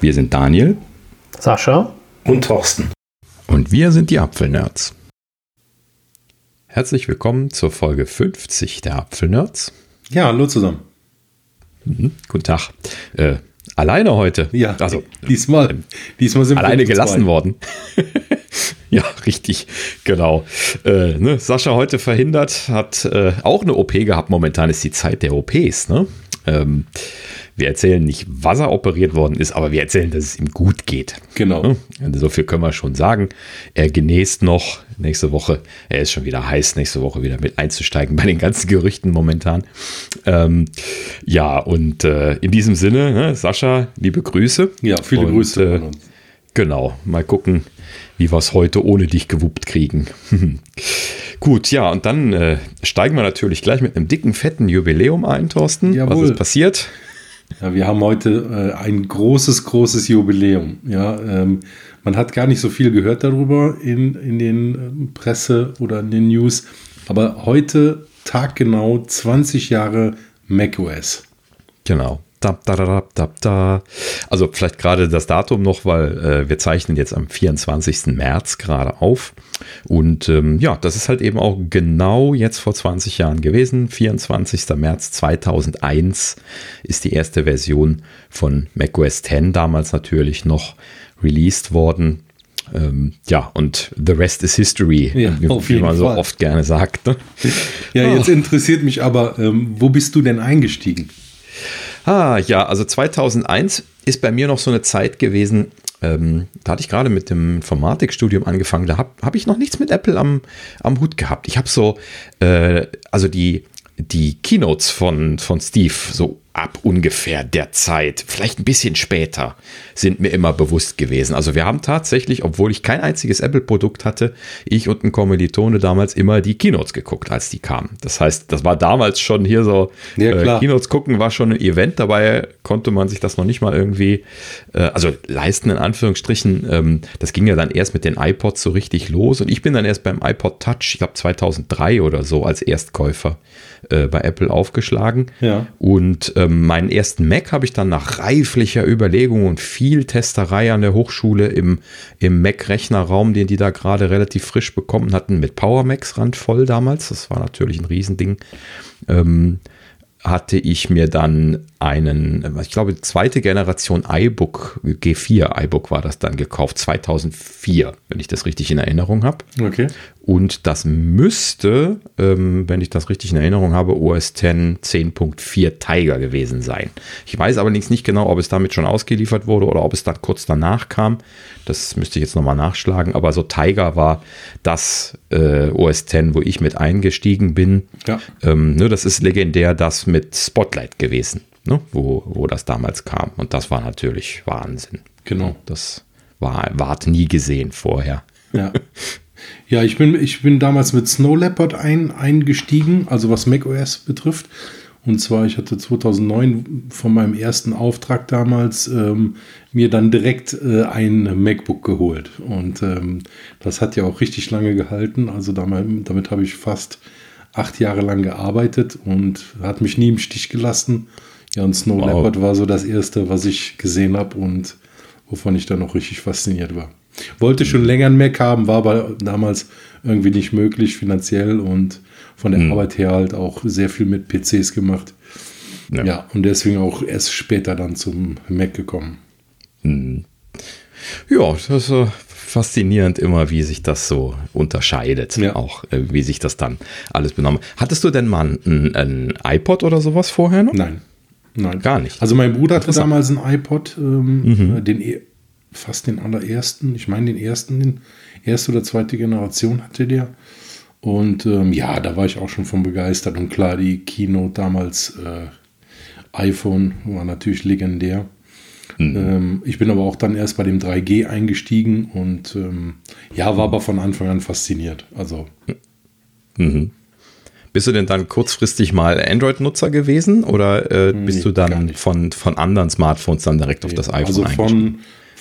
Wir sind Daniel, Sascha und Thorsten. Und wir sind die Apfelnerds. Herzlich willkommen zur Folge 50 der Apfelnerds. Ja, hallo zusammen. Mhm, guten Tag. Äh, alleine heute. Ja, also diesmal, diesmal sind wir alleine gelassen zwei. worden. ja, richtig, genau. Äh, ne, Sascha heute verhindert, hat äh, auch eine OP gehabt. Momentan ist die Zeit der OPs. Ne? Ähm, wir erzählen nicht, was er operiert worden ist, aber wir erzählen, dass es ihm gut geht. Genau. So viel können wir schon sagen. Er genäst noch nächste Woche. Er ist schon wieder heiß, nächste Woche wieder mit einzusteigen bei den ganzen Gerüchten momentan. Ähm, ja, und äh, in diesem Sinne, ne, Sascha, liebe Grüße. Ja, viele und, Grüße äh, Genau, mal gucken, wie wir es heute ohne dich gewuppt kriegen. Gut, ja, und dann äh, steigen wir natürlich gleich mit einem dicken, fetten Jubiläum ein, Thorsten. Jawohl. Was ist passiert? Ja, wir haben heute äh, ein großes, großes Jubiläum. Ja, ähm, man hat gar nicht so viel gehört darüber in, in den äh, Presse oder in den News. Aber heute, taggenau 20 Jahre macOS. Genau. Da, da, da, da, da. Also vielleicht gerade das Datum noch, weil äh, wir zeichnen jetzt am 24. März gerade auf. Und ähm, ja, das ist halt eben auch genau jetzt vor 20 Jahren gewesen. 24. März 2001 ist die erste Version von macOS 10 damals natürlich noch released worden. Ähm, ja, und the rest is history, ja, wie, wie man so Fall. oft gerne sagt. Ne? Ja, jetzt interessiert mich aber, ähm, wo bist du denn eingestiegen? Ah, ja, also 2001 ist bei mir noch so eine Zeit gewesen, ähm, da hatte ich gerade mit dem Informatikstudium angefangen, da habe hab ich noch nichts mit Apple am, am Hut gehabt. Ich habe so, äh, also die, die Keynotes von, von Steve so ab ungefähr der Zeit, vielleicht ein bisschen später, sind mir immer bewusst gewesen. Also wir haben tatsächlich, obwohl ich kein einziges Apple-Produkt hatte, ich und ein Kommilitone damals immer die Keynotes geguckt, als die kamen. Das heißt, das war damals schon hier so, ja, äh, Keynotes gucken war schon ein Event, dabei konnte man sich das noch nicht mal irgendwie, äh, also leisten in Anführungsstrichen. Ähm, das ging ja dann erst mit den iPods so richtig los und ich bin dann erst beim iPod Touch, ich glaube 2003 oder so, als Erstkäufer äh, bei Apple aufgeschlagen. Ja. Und ähm, meinen ersten Mac habe ich dann nach reiflicher Überlegung und viel Testerei an der Hochschule im, im Mac-Rechnerraum, den die da gerade relativ frisch bekommen hatten, mit Power Macs randvoll damals. Das war natürlich ein Riesending. Ähm, hatte ich mir dann einen, ich glaube, zweite Generation iBook, G4 iBook war das dann gekauft, 2004, wenn ich das richtig in Erinnerung habe. Okay. Und das müsste, ähm, wenn ich das richtig in Erinnerung habe, OS X 10.4 Tiger gewesen sein. Ich weiß aber nicht genau, ob es damit schon ausgeliefert wurde oder ob es dann kurz danach kam. Das müsste ich jetzt nochmal nachschlagen. Aber so Tiger war das äh, OS X, wo ich mit eingestiegen bin. Ja. Ähm, ne, das ist legendär das mit Spotlight gewesen, ne, wo, wo das damals kam. Und das war natürlich Wahnsinn. Genau. Das war, ward nie gesehen vorher. Ja. Ja, ich bin, ich bin damals mit Snow Leopard ein, eingestiegen, also was macOS betrifft. Und zwar, ich hatte 2009 von meinem ersten Auftrag damals ähm, mir dann direkt äh, ein MacBook geholt. Und ähm, das hat ja auch richtig lange gehalten. Also damit, damit habe ich fast acht Jahre lang gearbeitet und hat mich nie im Stich gelassen. Ja, und Snow wow. Leopard war so das erste, was ich gesehen habe und wovon ich dann auch richtig fasziniert war. Wollte schon länger ein Mac haben, war aber damals irgendwie nicht möglich finanziell und von der mhm. Arbeit her halt auch sehr viel mit PCs gemacht. Ja. ja. und deswegen auch erst später dann zum Mac gekommen. Mhm. Ja, das ist so faszinierend immer, wie sich das so unterscheidet. Ja. Auch äh, wie sich das dann alles benommen. Hattest du denn mal ein, ein iPod oder sowas vorher noch? Nein. Nein. Gar nicht. Also mein Bruder hatte damals ein iPod, ähm, mhm. den e- fast den allerersten, ich meine den ersten, den erste oder zweite Generation hatte der. Und ähm, ja, da war ich auch schon von begeistert. Und klar, die Keynote damals, äh, iPhone war natürlich legendär. Mhm. Ähm, ich bin aber auch dann erst bei dem 3G eingestiegen und ähm, ja, war aber von Anfang an fasziniert. Also. Mhm. Bist du denn dann kurzfristig mal Android-Nutzer gewesen oder äh, bist nee, du dann von, von anderen Smartphones dann direkt nee, auf das iPhone also von,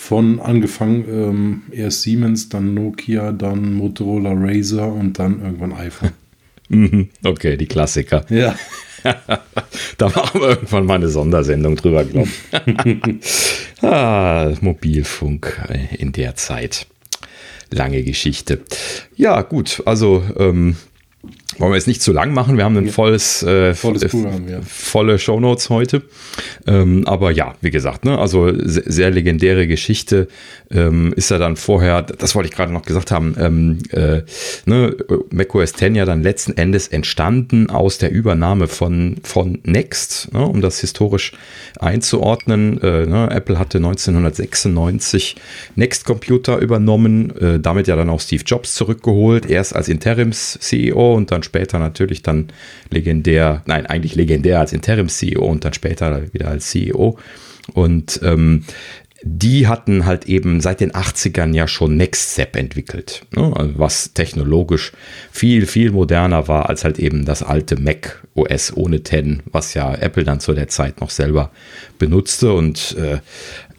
von angefangen ähm, erst Siemens, dann Nokia, dann Motorola Razer und dann irgendwann iPhone. Mhm, okay, die Klassiker. Ja. da machen wir irgendwann mal eine Sondersendung drüber, glaube ich. ah, Mobilfunk in der Zeit. Lange Geschichte. Ja, gut, also ähm, wollen wir jetzt nicht zu lang machen. Wir haben ein volles, äh, volles Programm, ja. volle Shownotes heute. Ähm, aber ja, wie gesagt, ne, also sehr, sehr legendäre Geschichte. Ähm, ist ja dann vorher, das wollte ich gerade noch gesagt haben, ähm, äh, ne, macOS 10 ja dann letzten Endes entstanden aus der Übernahme von, von Next, ne, um das historisch einzuordnen. Äh, ne, Apple hatte 1996 Next Computer übernommen, äh, damit ja dann auch Steve Jobs zurückgeholt, erst als Interims-CEO und dann später natürlich dann legendär, nein, eigentlich legendär als Interims-CEO und dann später wieder als CEO. Und ähm, die hatten halt eben seit den 80ern ja schon NextStep entwickelt, ne? Also was technologisch viel, viel moderner war als halt eben das alte Mac OS ohne 10, was ja Apple dann zu der Zeit noch selber benutzte und äh,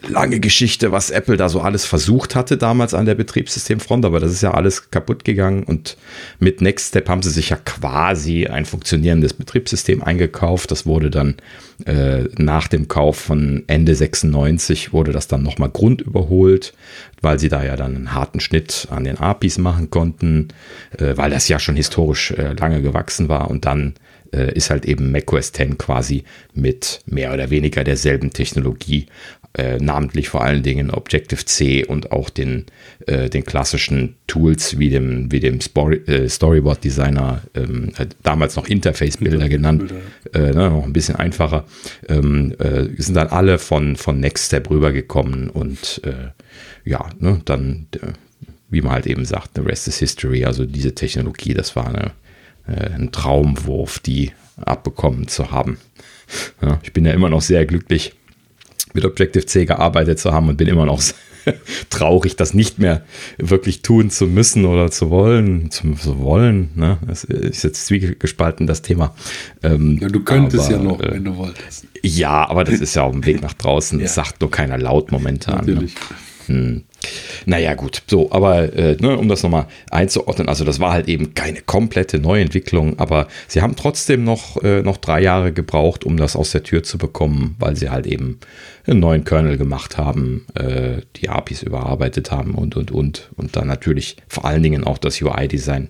lange Geschichte, was Apple da so alles versucht hatte damals an der Betriebssystemfront, aber das ist ja alles kaputt gegangen und mit NextStep haben sie sich ja quasi ein funktionierendes Betriebssystem eingekauft. Das wurde dann äh, nach dem Kauf von Ende 96 wurde das dann nochmal grundüberholt, weil sie da ja dann einen harten Schnitt an den APIs machen konnten, äh, weil das ja schon historisch äh, lange gewachsen war und dann äh, ist halt eben macOS 10 quasi mit mehr oder weniger derselben Technologie äh, namentlich vor allen Dingen Objective-C und auch den, äh, den klassischen Tools wie dem, wie dem äh, Storyboard-Designer, ähm, äh, damals noch Interface-Bilder genannt, äh, ne, noch ein bisschen einfacher, ähm, sind dann alle von, von Nextstep rübergekommen und ja, ne, dann, wie man halt eben sagt, the rest is history, also diese Technologie, das war eine, ein Traumwurf, die abbekommen zu haben. Ja, ich bin ja immer noch sehr glücklich, mit Objective-C gearbeitet zu haben und bin immer noch traurig, das nicht mehr wirklich tun zu müssen oder zu wollen. Zu, zu wollen, ne? Das ist jetzt zwiegespalten, das Thema. Ähm, ja, du könntest aber, ja noch, äh, wenn du wolltest. Ja, aber das ist ja auf dem Weg nach draußen. ja. Das sagt nur keiner laut momentan. Ne? Natürlich. Ne? Hm. Naja, gut, so, aber äh, ne, um das nochmal einzuordnen, also das war halt eben keine komplette Neuentwicklung, aber sie haben trotzdem noch, äh, noch drei Jahre gebraucht, um das aus der Tür zu bekommen, weil sie halt eben einen neuen Kernel gemacht haben, äh, die APIs überarbeitet haben und, und, und. Und dann natürlich vor allen Dingen auch das UI-Design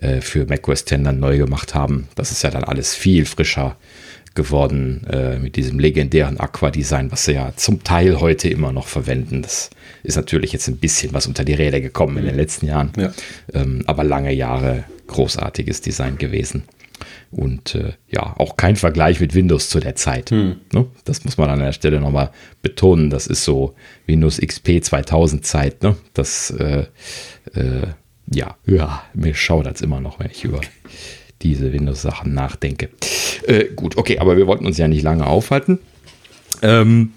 äh, für macOS 10 dann neu gemacht haben. Das ist ja dann alles viel frischer geworden äh, mit diesem legendären Aqua-Design, was sie ja zum Teil heute immer noch verwenden. Das ist natürlich jetzt ein bisschen was unter die Räder gekommen in den letzten Jahren, ja. ähm, aber lange Jahre großartiges Design gewesen. Und äh, ja, auch kein Vergleich mit Windows zu der Zeit. Hm. Ne? Das muss man an der Stelle nochmal betonen. Das ist so Windows XP 2000 Zeit. Ne? Das, äh, äh, ja, ja, mir schaudert es immer noch, wenn ich über diese Windows-Sachen nachdenke. Äh, gut, okay, aber wir wollten uns ja nicht lange aufhalten. Ähm,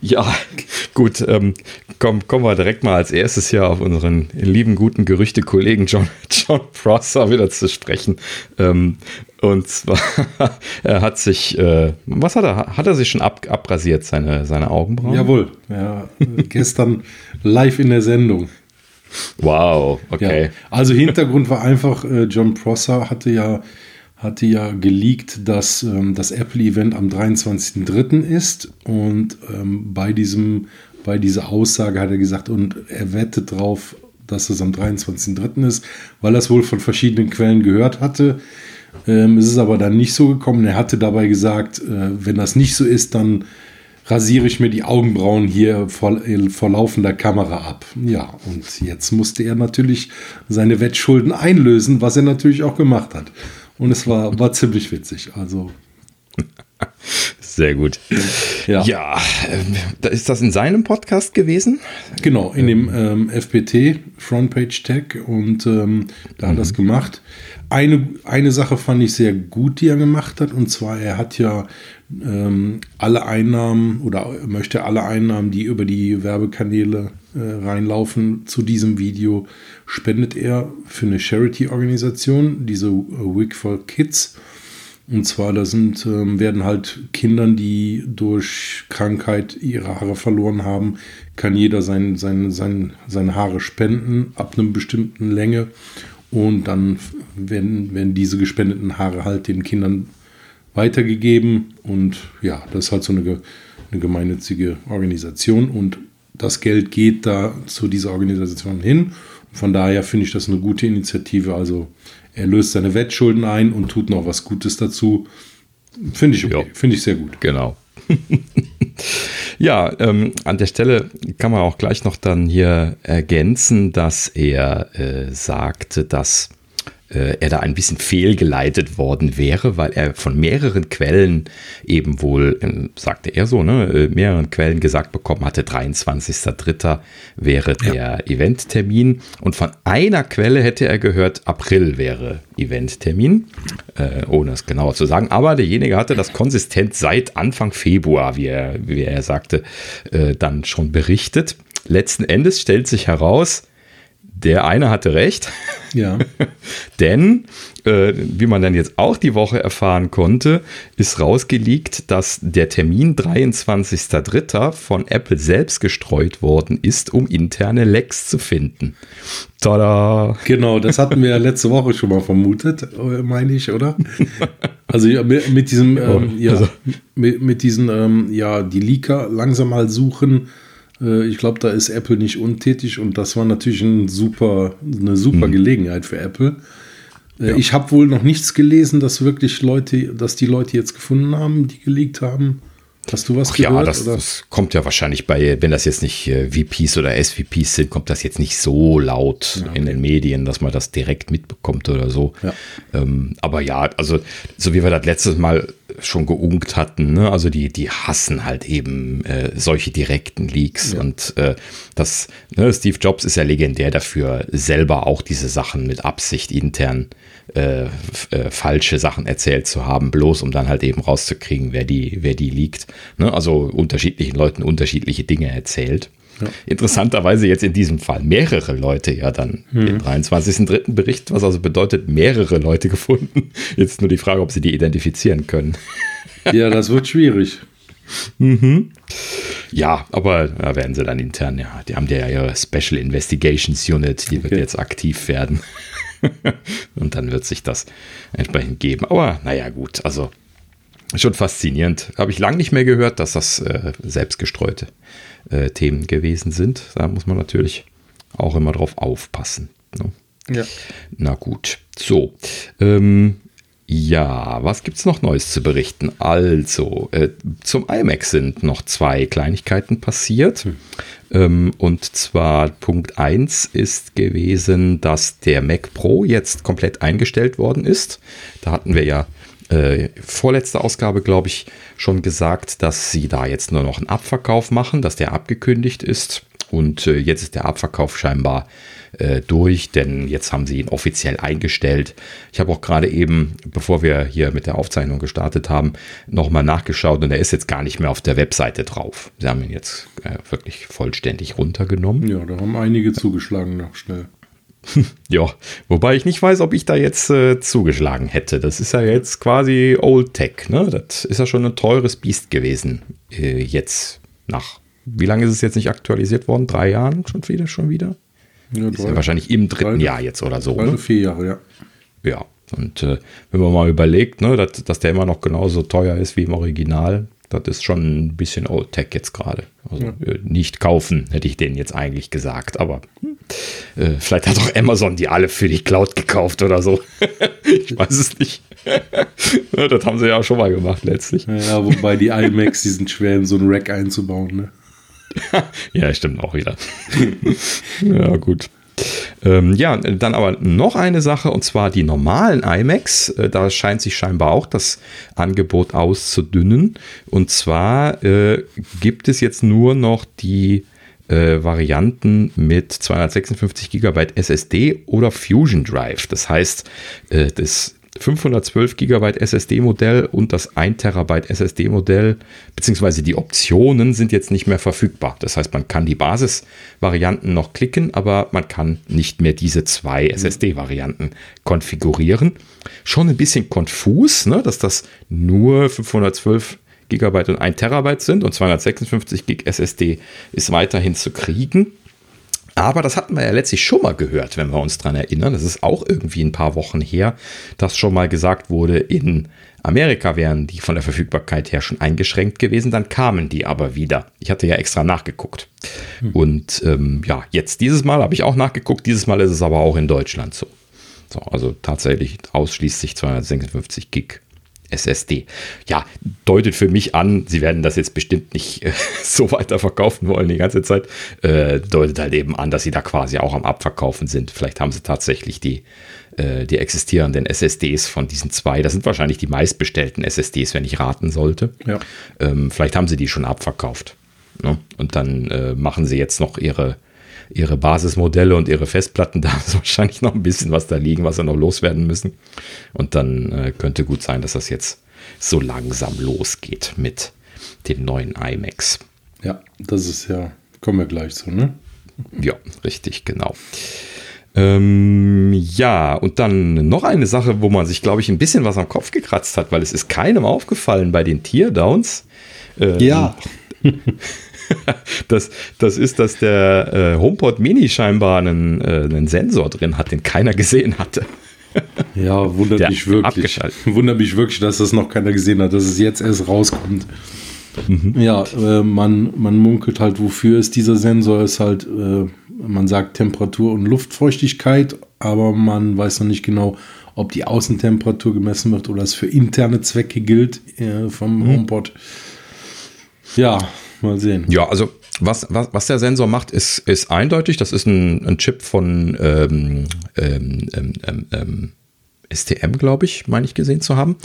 ja, gut, ähm, komm, kommen wir direkt mal als erstes hier auf unseren lieben, guten Gerüchte-Kollegen John, John Prosser wieder zu sprechen. Ähm, und zwar, er hat sich, äh, was hat er? Hat er sich schon ab, abrasiert, seine, seine Augenbrauen? Jawohl, ja, gestern live in der Sendung. Wow, okay. Ja, also Hintergrund war einfach, äh, John Prosser hatte ja, hatte ja geleakt, dass ähm, das Apple-Event am 23.03. ist und ähm, bei, diesem, bei dieser Aussage hat er gesagt, und er wettet drauf, dass es am 23.03. ist, weil er es wohl von verschiedenen Quellen gehört hatte. Ähm, es ist aber dann nicht so gekommen. Er hatte dabei gesagt, äh, wenn das nicht so ist, dann rasiere ich mir die Augenbrauen hier vor, vor laufender Kamera ab. Ja, und jetzt musste er natürlich seine Wettschulden einlösen, was er natürlich auch gemacht hat. Und es war, war ziemlich witzig. Also. Sehr gut. Ja, ja äh, ist das in seinem Podcast gewesen? Genau, in dem ähm, FPT, Frontpage Tech, und ähm, da hat er mhm. das gemacht. Eine, eine Sache fand ich sehr gut, die er gemacht hat, und zwar, er hat ja ähm, alle Einnahmen oder möchte alle Einnahmen, die über die Werbekanäle äh, reinlaufen, zu diesem Video spendet er für eine Charity-Organisation, diese Wig for Kids. Und zwar, da sind, ähm, werden halt Kindern, die durch Krankheit ihre Haare verloren haben, kann jeder sein, sein, sein, seine Haare spenden ab einer bestimmten Länge. Und dann werden, werden diese gespendeten Haare halt den Kindern weitergegeben. Und ja, das ist halt so eine, eine gemeinnützige Organisation und das Geld geht da zu dieser Organisation hin. Von daher finde ich das eine gute Initiative. Also er löst seine Wettschulden ein und tut noch was Gutes dazu. Finde ich okay. Finde ich sehr gut. Genau. ja, ähm, an der Stelle kann man auch gleich noch dann hier ergänzen, dass er äh, sagte, dass er da ein bisschen fehlgeleitet worden wäre, weil er von mehreren Quellen eben wohl, äh, sagte er so, ne, äh, mehreren Quellen gesagt bekommen hatte, 23.03. wäre der ja. Eventtermin und von einer Quelle hätte er gehört, April wäre Eventtermin, äh, ohne es genauer zu sagen, aber derjenige hatte das konsistent seit Anfang Februar, wie er, wie er sagte, äh, dann schon berichtet. Letzten Endes stellt sich heraus, der eine hatte recht. Ja. Denn, äh, wie man dann jetzt auch die Woche erfahren konnte, ist rausgelegt, dass der Termin 23.03. von Apple selbst gestreut worden ist, um interne Lecks zu finden. Tada! Genau, das hatten wir ja letzte Woche schon mal vermutet, äh, meine ich, oder? Also mit, mit diesem, ähm, ja, also. mit, mit diesen, ähm, ja, die Leaker langsam mal suchen ich glaube, da ist Apple nicht untätig und das war natürlich ein super, eine super mhm. Gelegenheit für Apple. Äh, ja. Ich habe wohl noch nichts gelesen, dass wirklich Leute, dass die Leute jetzt gefunden haben, die geleakt haben. Hast du was Ach gehört? Ja, das, das, kommt ja wahrscheinlich bei, wenn das jetzt nicht äh, VPs oder SVPs sind, kommt das jetzt nicht so laut ja, okay. in den Medien, dass man das direkt mitbekommt oder so. Ja. Ähm, aber ja, also so wie wir das letztes Mal schon geunkt hatten, ne? also die, die hassen halt eben äh, solche direkten Leaks ja. und äh, das, ne, Steve Jobs ist ja legendär dafür, selber auch diese Sachen mit Absicht intern äh, äh, falsche Sachen erzählt zu haben, bloß um dann halt eben rauszukriegen, wer die, wer die liegt. Ne? Also unterschiedlichen Leuten unterschiedliche Dinge erzählt. Ja. Interessanterweise jetzt in diesem Fall mehrere Leute ja dann mhm. den 23.3. Bericht, was also bedeutet, mehrere Leute gefunden. Jetzt nur die Frage, ob sie die identifizieren können. Ja, das wird schwierig. Mhm. Ja, aber da werden sie dann intern, ja, die haben ja ihre Special Investigations Unit, die okay. wird jetzt aktiv werden. Und dann wird sich das entsprechend geben. Aber naja, gut, also schon faszinierend. Habe ich lange nicht mehr gehört, dass das äh, selbstgestreute äh, Themen gewesen sind. Da muss man natürlich auch immer drauf aufpassen. Ne? Ja. Na gut. So. Ähm, ja, was gibt es noch Neues zu berichten? Also, äh, zum iMac sind noch zwei Kleinigkeiten passiert. Hm. Ähm, und zwar Punkt 1 ist gewesen, dass der Mac Pro jetzt komplett eingestellt worden ist. Da hatten wir ja äh, vorletzte Ausgabe, glaube ich, schon gesagt, dass sie da jetzt nur noch einen Abverkauf machen, dass der abgekündigt ist. Und äh, jetzt ist der Abverkauf scheinbar äh, durch, denn jetzt haben sie ihn offiziell eingestellt. Ich habe auch gerade eben, bevor wir hier mit der Aufzeichnung gestartet haben, nochmal nachgeschaut und er ist jetzt gar nicht mehr auf der Webseite drauf. Sie haben ihn jetzt äh, wirklich vollständig runtergenommen. Ja, da haben einige zugeschlagen noch schnell. ja, wobei ich nicht weiß, ob ich da jetzt äh, zugeschlagen hätte. Das ist ja jetzt quasi Old Tech. Ne? Das ist ja schon ein teures Biest gewesen. Äh, jetzt nach, wie lange ist es jetzt nicht aktualisiert worden? Drei Jahren schon wieder? Schon wieder? Ja, ist ja wahrscheinlich im dritten drei, Jahr jetzt oder so. Also ne? vier Jahre, ja. Ja, und äh, wenn man mal überlegt, ne, dass, dass der immer noch genauso teuer ist wie im Original, das ist schon ein bisschen Old Tech jetzt gerade. Also ja. äh, nicht kaufen, hätte ich denen jetzt eigentlich gesagt. Aber äh, vielleicht hat auch Amazon die alle für die Cloud gekauft oder so. ich weiß es nicht. das haben sie ja auch schon mal gemacht letztlich. Ja, wobei die iMacs, die sind schwer in so ein Rack einzubauen. Ne? ja, stimmt auch wieder. ja, gut. Ähm, ja, dann aber noch eine Sache und zwar die normalen iMacs. Äh, da scheint sich scheinbar auch das Angebot auszudünnen. Und zwar äh, gibt es jetzt nur noch die äh, Varianten mit 256 GB SSD oder Fusion Drive. Das heißt, äh, das 512 GB SSD-Modell und das 1 TB SSD-Modell, beziehungsweise die Optionen sind jetzt nicht mehr verfügbar. Das heißt, man kann die Basisvarianten noch klicken, aber man kann nicht mehr diese zwei mhm. SSD-Varianten konfigurieren. Schon ein bisschen konfus, ne, dass das nur 512 GB und 1 TB sind und 256 GB SSD ist weiterhin zu kriegen. Aber das hatten wir ja letztlich schon mal gehört, wenn wir uns dran erinnern. Das ist auch irgendwie ein paar Wochen her, dass schon mal gesagt wurde, in Amerika wären die von der Verfügbarkeit her schon eingeschränkt gewesen. Dann kamen die aber wieder. Ich hatte ja extra nachgeguckt. Hm. Und ähm, ja, jetzt dieses Mal habe ich auch nachgeguckt. Dieses Mal ist es aber auch in Deutschland so. so also tatsächlich ausschließlich 256 Gig SSD. Ja, deutet für mich an, sie werden das jetzt bestimmt nicht äh, so weiter verkaufen wollen die ganze Zeit. Äh, deutet halt eben an, dass sie da quasi auch am Abverkaufen sind. Vielleicht haben sie tatsächlich die, äh, die existierenden SSDs von diesen zwei. Das sind wahrscheinlich die meistbestellten SSDs, wenn ich raten sollte. Ja. Ähm, vielleicht haben sie die schon abverkauft. Ne? Und dann äh, machen sie jetzt noch ihre ihre Basismodelle und ihre Festplatten, da ist wahrscheinlich noch ein bisschen was da liegen, was sie noch loswerden müssen. Und dann äh, könnte gut sein, dass das jetzt so langsam losgeht mit dem neuen iMacs. Ja, das ist ja, kommen wir gleich zu, ne? Ja, richtig, genau. Ähm, ja, und dann noch eine Sache, wo man sich, glaube ich, ein bisschen was am Kopf gekratzt hat, weil es ist keinem aufgefallen bei den Teardowns. Ähm, ja. das, das ist, dass der äh, HomePod Mini scheinbar einen, äh, einen Sensor drin hat, den keiner gesehen hatte. Ja, wundert der mich wirklich. Wundert mich wirklich, dass das noch keiner gesehen hat, dass es jetzt erst rauskommt. Mhm. Ja, äh, man, man munkelt halt, wofür ist dieser Sensor, ist halt, äh, man sagt Temperatur und Luftfeuchtigkeit, aber man weiß noch nicht genau, ob die Außentemperatur gemessen wird oder es für interne Zwecke gilt äh, vom mhm. HomePod. Ja, Mal sehen. Ja, also was, was, was der Sensor macht, ist, ist eindeutig. Das ist ein, ein Chip von ähm, ähm, ähm, ähm, ähm STM, glaube ich, meine ich gesehen zu haben.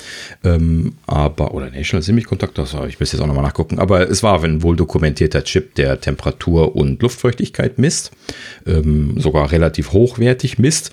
Ähm, aber, oder National Semiconductor, ich müsste jetzt auch nochmal nachgucken. Aber es war ein wohl dokumentierter Chip, der Temperatur und Luftfeuchtigkeit misst. Sogar relativ hochwertig misst.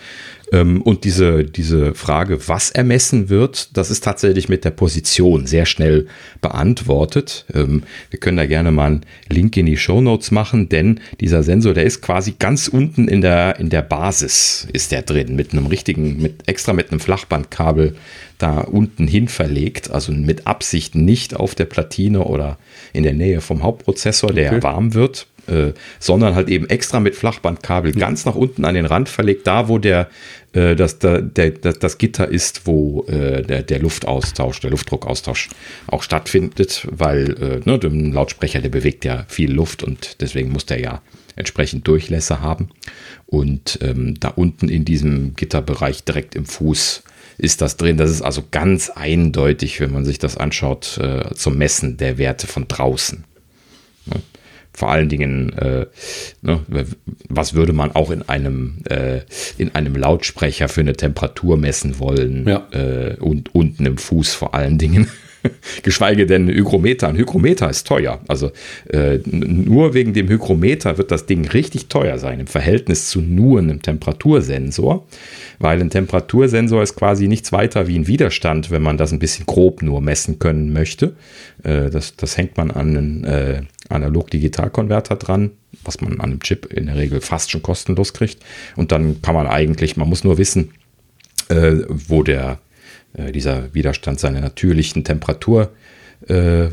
Ähm, und diese, diese Frage, was ermessen wird, das ist tatsächlich mit der Position sehr schnell beantwortet. Ähm, wir können da gerne mal einen Link in die Show Notes machen, denn dieser Sensor, der ist quasi ganz unten in der, in der Basis ist der drin, mit einem richtigen, mit extra mit einem Flachbandkabel da unten hin verlegt, also mit Absicht nicht auf der Platine oder in der Nähe vom Hauptprozessor, der okay. warm wird, äh, sondern halt eben extra mit Flachbandkabel ja. ganz nach unten an den Rand verlegt, da wo der, äh, das, der, der, das Gitter ist, wo äh, der, der Luftaustausch, der Luftdruckaustausch auch stattfindet, weil äh, ne, der Lautsprecher, der bewegt ja viel Luft und deswegen muss der ja entsprechend Durchlässe haben. Und ähm, da unten in diesem Gitterbereich direkt im Fuß ist das drin. Das ist also ganz eindeutig, wenn man sich das anschaut, äh, zum Messen der Werte von draußen. Vor allen Dingen, äh, ne, was würde man auch in einem, äh, in einem Lautsprecher für eine Temperatur messen wollen? Ja. Äh, und unten im Fuß vor allen Dingen. Geschweige denn Hygrometer. Ein Hygrometer ist teuer. Also äh, nur wegen dem Hygrometer wird das Ding richtig teuer sein im Verhältnis zu nur einem Temperatursensor, weil ein Temperatursensor ist quasi nichts weiter wie ein Widerstand, wenn man das ein bisschen grob nur messen können möchte. Äh, das, das hängt man an einen äh, Analog-Digital-Konverter dran, was man an einem Chip in der Regel fast schon kostenlos kriegt. Und dann kann man eigentlich, man muss nur wissen, äh, wo der dieser Widerstand seine natürlichen Temperatur, äh, äh,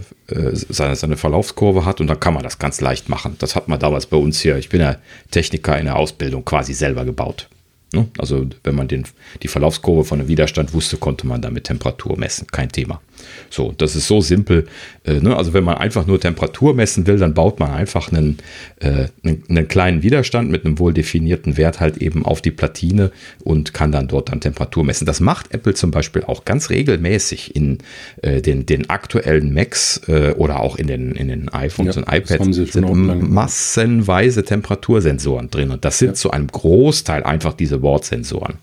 seine, seine Verlaufskurve hat und dann kann man das ganz leicht machen. Das hat man damals bei uns hier, ich bin ja Techniker in der Ausbildung, quasi selber gebaut. Ne? Also wenn man den, die Verlaufskurve von einem Widerstand wusste, konnte man damit Temperatur messen, kein Thema. So, das ist so simpel. Äh, ne? Also wenn man einfach nur Temperatur messen will, dann baut man einfach einen, äh, einen, einen, kleinen Widerstand mit einem wohl definierten Wert halt eben auf die Platine und kann dann dort dann Temperatur messen. Das macht Apple zum Beispiel auch ganz regelmäßig in äh, den, den aktuellen Macs äh, oder auch in den, in den iPhones ja, und iPads sind massenweise Temperatursensoren drin und das sind ja. zu einem Großteil einfach diese Wortsensoren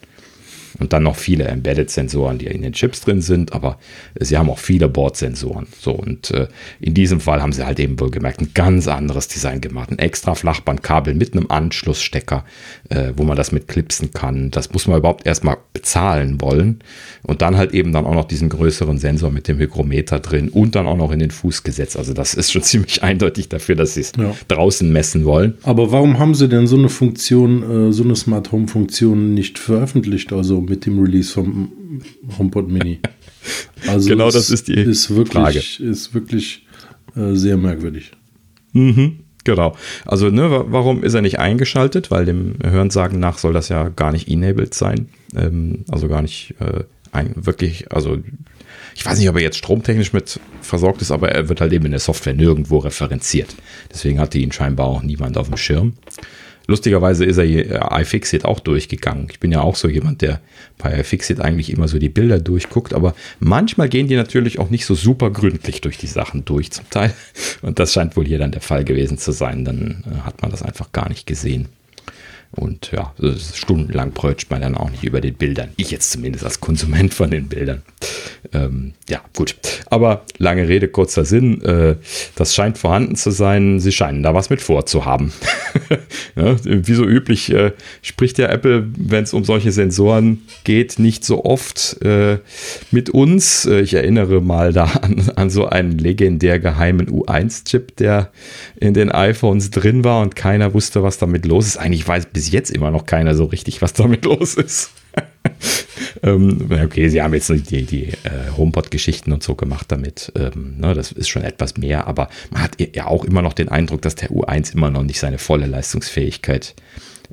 und dann noch viele Embedded-Sensoren, die in den Chips drin sind, aber sie haben auch viele Bordsensoren. So, und äh, in diesem Fall haben sie halt eben wohl gemerkt, ein ganz anderes Design gemacht. Ein extra Flachbandkabel mit einem Anschlussstecker, äh, wo man das mit klipsen kann. Das muss man überhaupt erstmal bezahlen wollen. Und dann halt eben dann auch noch diesen größeren Sensor mit dem Hygrometer drin und dann auch noch in den Fuß gesetzt. Also das ist schon ziemlich eindeutig dafür, dass sie es ja. draußen messen wollen. Aber warum haben sie denn so eine Funktion, äh, so eine Smart Home Funktion nicht veröffentlicht? Also mit dem Release vom HomePod Mini. Also genau, das ist die ist wirklich, Frage. Ist wirklich äh, sehr merkwürdig. Mhm. Genau. Also, ne, warum ist er nicht eingeschaltet? Weil dem Hörensagen nach soll das ja gar nicht enabled sein. Ähm, also gar nicht äh, ein, wirklich, also ich weiß nicht, ob er jetzt stromtechnisch mit versorgt ist, aber er wird halt eben in der Software nirgendwo referenziert. Deswegen hatte ihn scheinbar auch niemand auf dem Schirm. Lustigerweise ist er äh, iFixit auch durchgegangen. Ich bin ja auch so jemand, der bei iFixit eigentlich immer so die Bilder durchguckt, aber manchmal gehen die natürlich auch nicht so super gründlich durch die Sachen durch zum Teil. Und das scheint wohl hier dann der Fall gewesen zu sein. Dann äh, hat man das einfach gar nicht gesehen. Und ja, stundenlang prötscht man dann auch nicht über den Bildern. Ich jetzt zumindest als Konsument von den Bildern. Ähm, ja, gut. Aber lange Rede, kurzer Sinn. Äh, das scheint vorhanden zu sein. Sie scheinen da was mit vorzuhaben. ja, wie so üblich äh, spricht ja Apple, wenn es um solche Sensoren geht, nicht so oft äh, mit uns. Äh, ich erinnere mal da an, an so einen legendär geheimen U1-Chip, der in den iPhones drin war und keiner wusste, was damit los ist. Eigentlich weiß bis jetzt immer noch keiner so richtig, was damit los ist. ähm, okay, sie haben jetzt die, die äh, HomePod-Geschichten und so gemacht damit. Ähm, ne, das ist schon etwas mehr, aber man hat ja auch immer noch den Eindruck, dass der U1 immer noch nicht seine volle Leistungsfähigkeit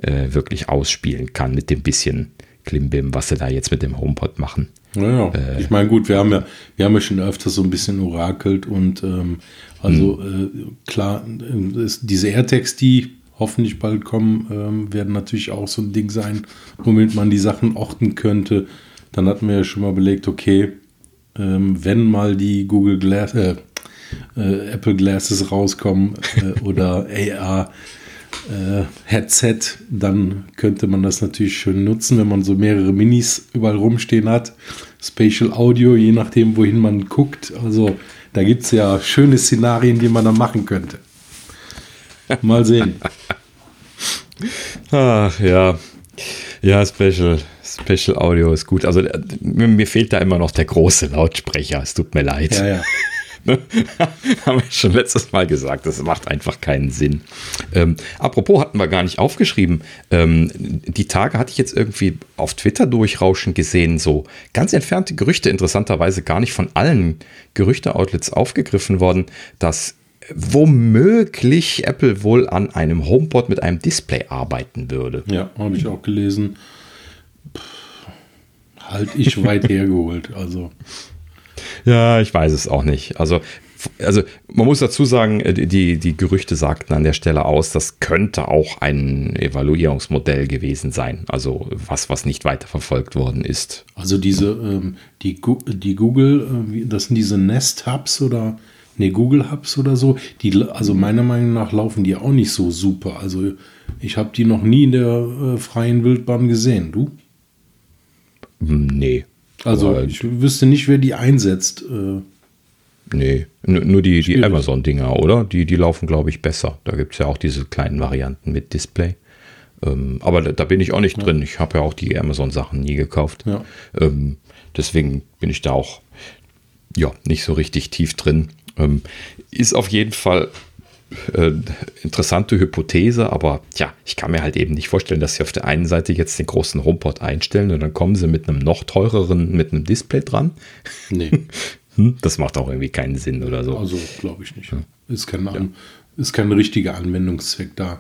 äh, wirklich ausspielen kann mit dem bisschen Klimbim, was sie da jetzt mit dem HomePod machen. Naja, äh, ich meine, gut, wir haben ja, wir haben ja schon öfter so ein bisschen orakelt und ähm, also hm. äh, klar, äh, diese AirTags, die hoffentlich bald kommen, ähm, werden natürlich auch so ein Ding sein, womit man die Sachen orten könnte. Dann hatten wir ja schon mal belegt, okay, ähm, wenn mal die Google Glass, äh, äh, Apple Glasses rauskommen äh, oder AR äh, Headset, dann könnte man das natürlich schön nutzen, wenn man so mehrere Minis überall rumstehen hat. Spatial Audio, je nachdem, wohin man guckt. Also da gibt es ja schöne Szenarien, die man da machen könnte. Mal sehen. Ach ja. Ja, Special. Special Audio ist gut. Also mir fehlt da immer noch der große Lautsprecher. Es tut mir leid. Ja, ja. Haben wir schon letztes Mal gesagt, das macht einfach keinen Sinn. Ähm, apropos, hatten wir gar nicht aufgeschrieben. Ähm, die Tage hatte ich jetzt irgendwie auf Twitter durchrauschen gesehen, so ganz entfernte Gerüchte, interessanterweise gar nicht von allen Gerüchte-Outlets aufgegriffen worden, dass womöglich Apple wohl an einem HomePod mit einem Display arbeiten würde. Ja, habe ich auch gelesen. halt ich weit hergeholt. Also. Ja, ich weiß es auch nicht. Also, also man muss dazu sagen, äh, die, die Gerüchte sagten an der Stelle aus, das könnte auch ein Evaluierungsmodell gewesen sein. Also was, was nicht weiterverfolgt worden ist. Also diese, ähm, die, die Google, äh, das sind diese Nest Hubs oder ne, Google Hubs oder so, die, also meiner Meinung nach laufen die auch nicht so super. Also ich habe die noch nie in der äh, freien Wildbahn gesehen. Du? Hm, nee. Also ich wüsste nicht, wer die einsetzt. Äh, nee, nur die, die Amazon-Dinger, oder? Die, die laufen, glaube ich, besser. Da gibt es ja auch diese kleinen Varianten mit Display. Ähm, aber da, da, bin ich auch nicht ja. drin. Ich habe ja auch die Amazon-Sachen nie gekauft. Ja. Ähm, deswegen bin ich da auch ja, nicht so richtig tief drin. Ähm, ist auf jeden Fall äh, interessante Hypothese, aber ja, ich kann mir halt eben nicht vorstellen, dass sie auf der einen Seite jetzt den großen HomePod einstellen und dann kommen sie mit einem noch teureren, mit einem Display dran. Nee. Hm, das macht auch irgendwie keinen Sinn oder so. Also glaube ich nicht. Ja. Ist, kein, ja. ist kein richtiger Anwendungszweck da.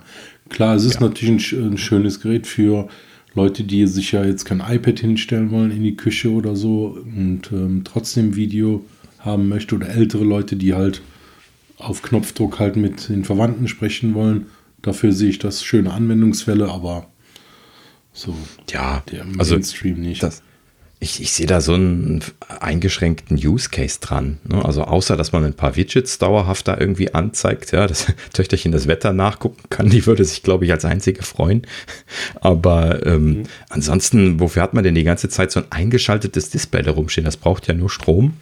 Klar, es ist ja. natürlich ein, ein, schönes Gerät für Leute, die sich ja jetzt kein iPad hinstellen wollen in die Küche oder so und ähm, trotzdem Video haben möchte oder ältere Leute, die halt auf Knopfdruck halt mit den Verwandten sprechen wollen. Dafür sehe ich das schöne Anwendungsfälle, aber so ja, der also Mainstream nicht. Das, ich, ich sehe da so einen eingeschränkten Use Case dran. Ne? Also außer, dass man ein paar Widgets dauerhaft da irgendwie anzeigt, ja, das Töchterchen das Wetter nachgucken kann, die würde sich, glaube ich, als einzige freuen. Aber ähm, mhm. ansonsten, wofür hat man denn die ganze Zeit so ein eingeschaltetes Display da rumstehen? Das braucht ja nur Strom.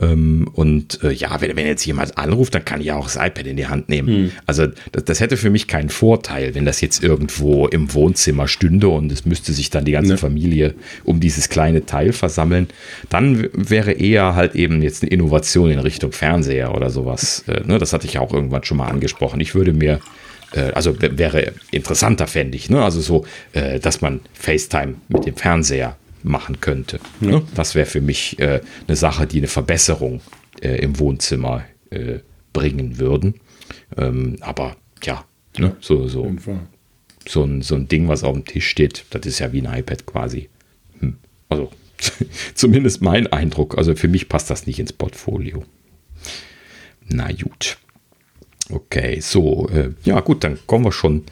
Ähm, und äh, ja, wenn, wenn, jetzt jemand anruft, dann kann ich auch das iPad in die Hand nehmen. Hm. Also das, das, hätte für mich keinen Vorteil, wenn das jetzt irgendwo im Wohnzimmer stünde und es müsste sich dann die ganze ne. Familie um dieses kleine Teil versammeln. Dann wäre eher halt eben jetzt eine Innovation in Richtung Fernseher oder sowas. Äh, ne? Das hatte ich auch irgendwann schon mal angesprochen. Ich würde mir äh, also wäre interessanter, fände ich. Ne? Also so, äh, dass man FaceTime mit dem Fernseher machen könnte. Ja. Das wäre für mich äh, eine Sache, die eine Verbesserung äh, im Wohnzimmer äh, bringen würden. Ähm, aber ja, ne? so, so, so, ein, so ein Ding, was auf dem Tisch steht, das ist ja wie ein iPad quasi. Hm. Also zumindest mein Eindruck. Also für mich passt das nicht ins Portfolio. Na gut. Okay, so, äh, ja gut, dann kommen wir schon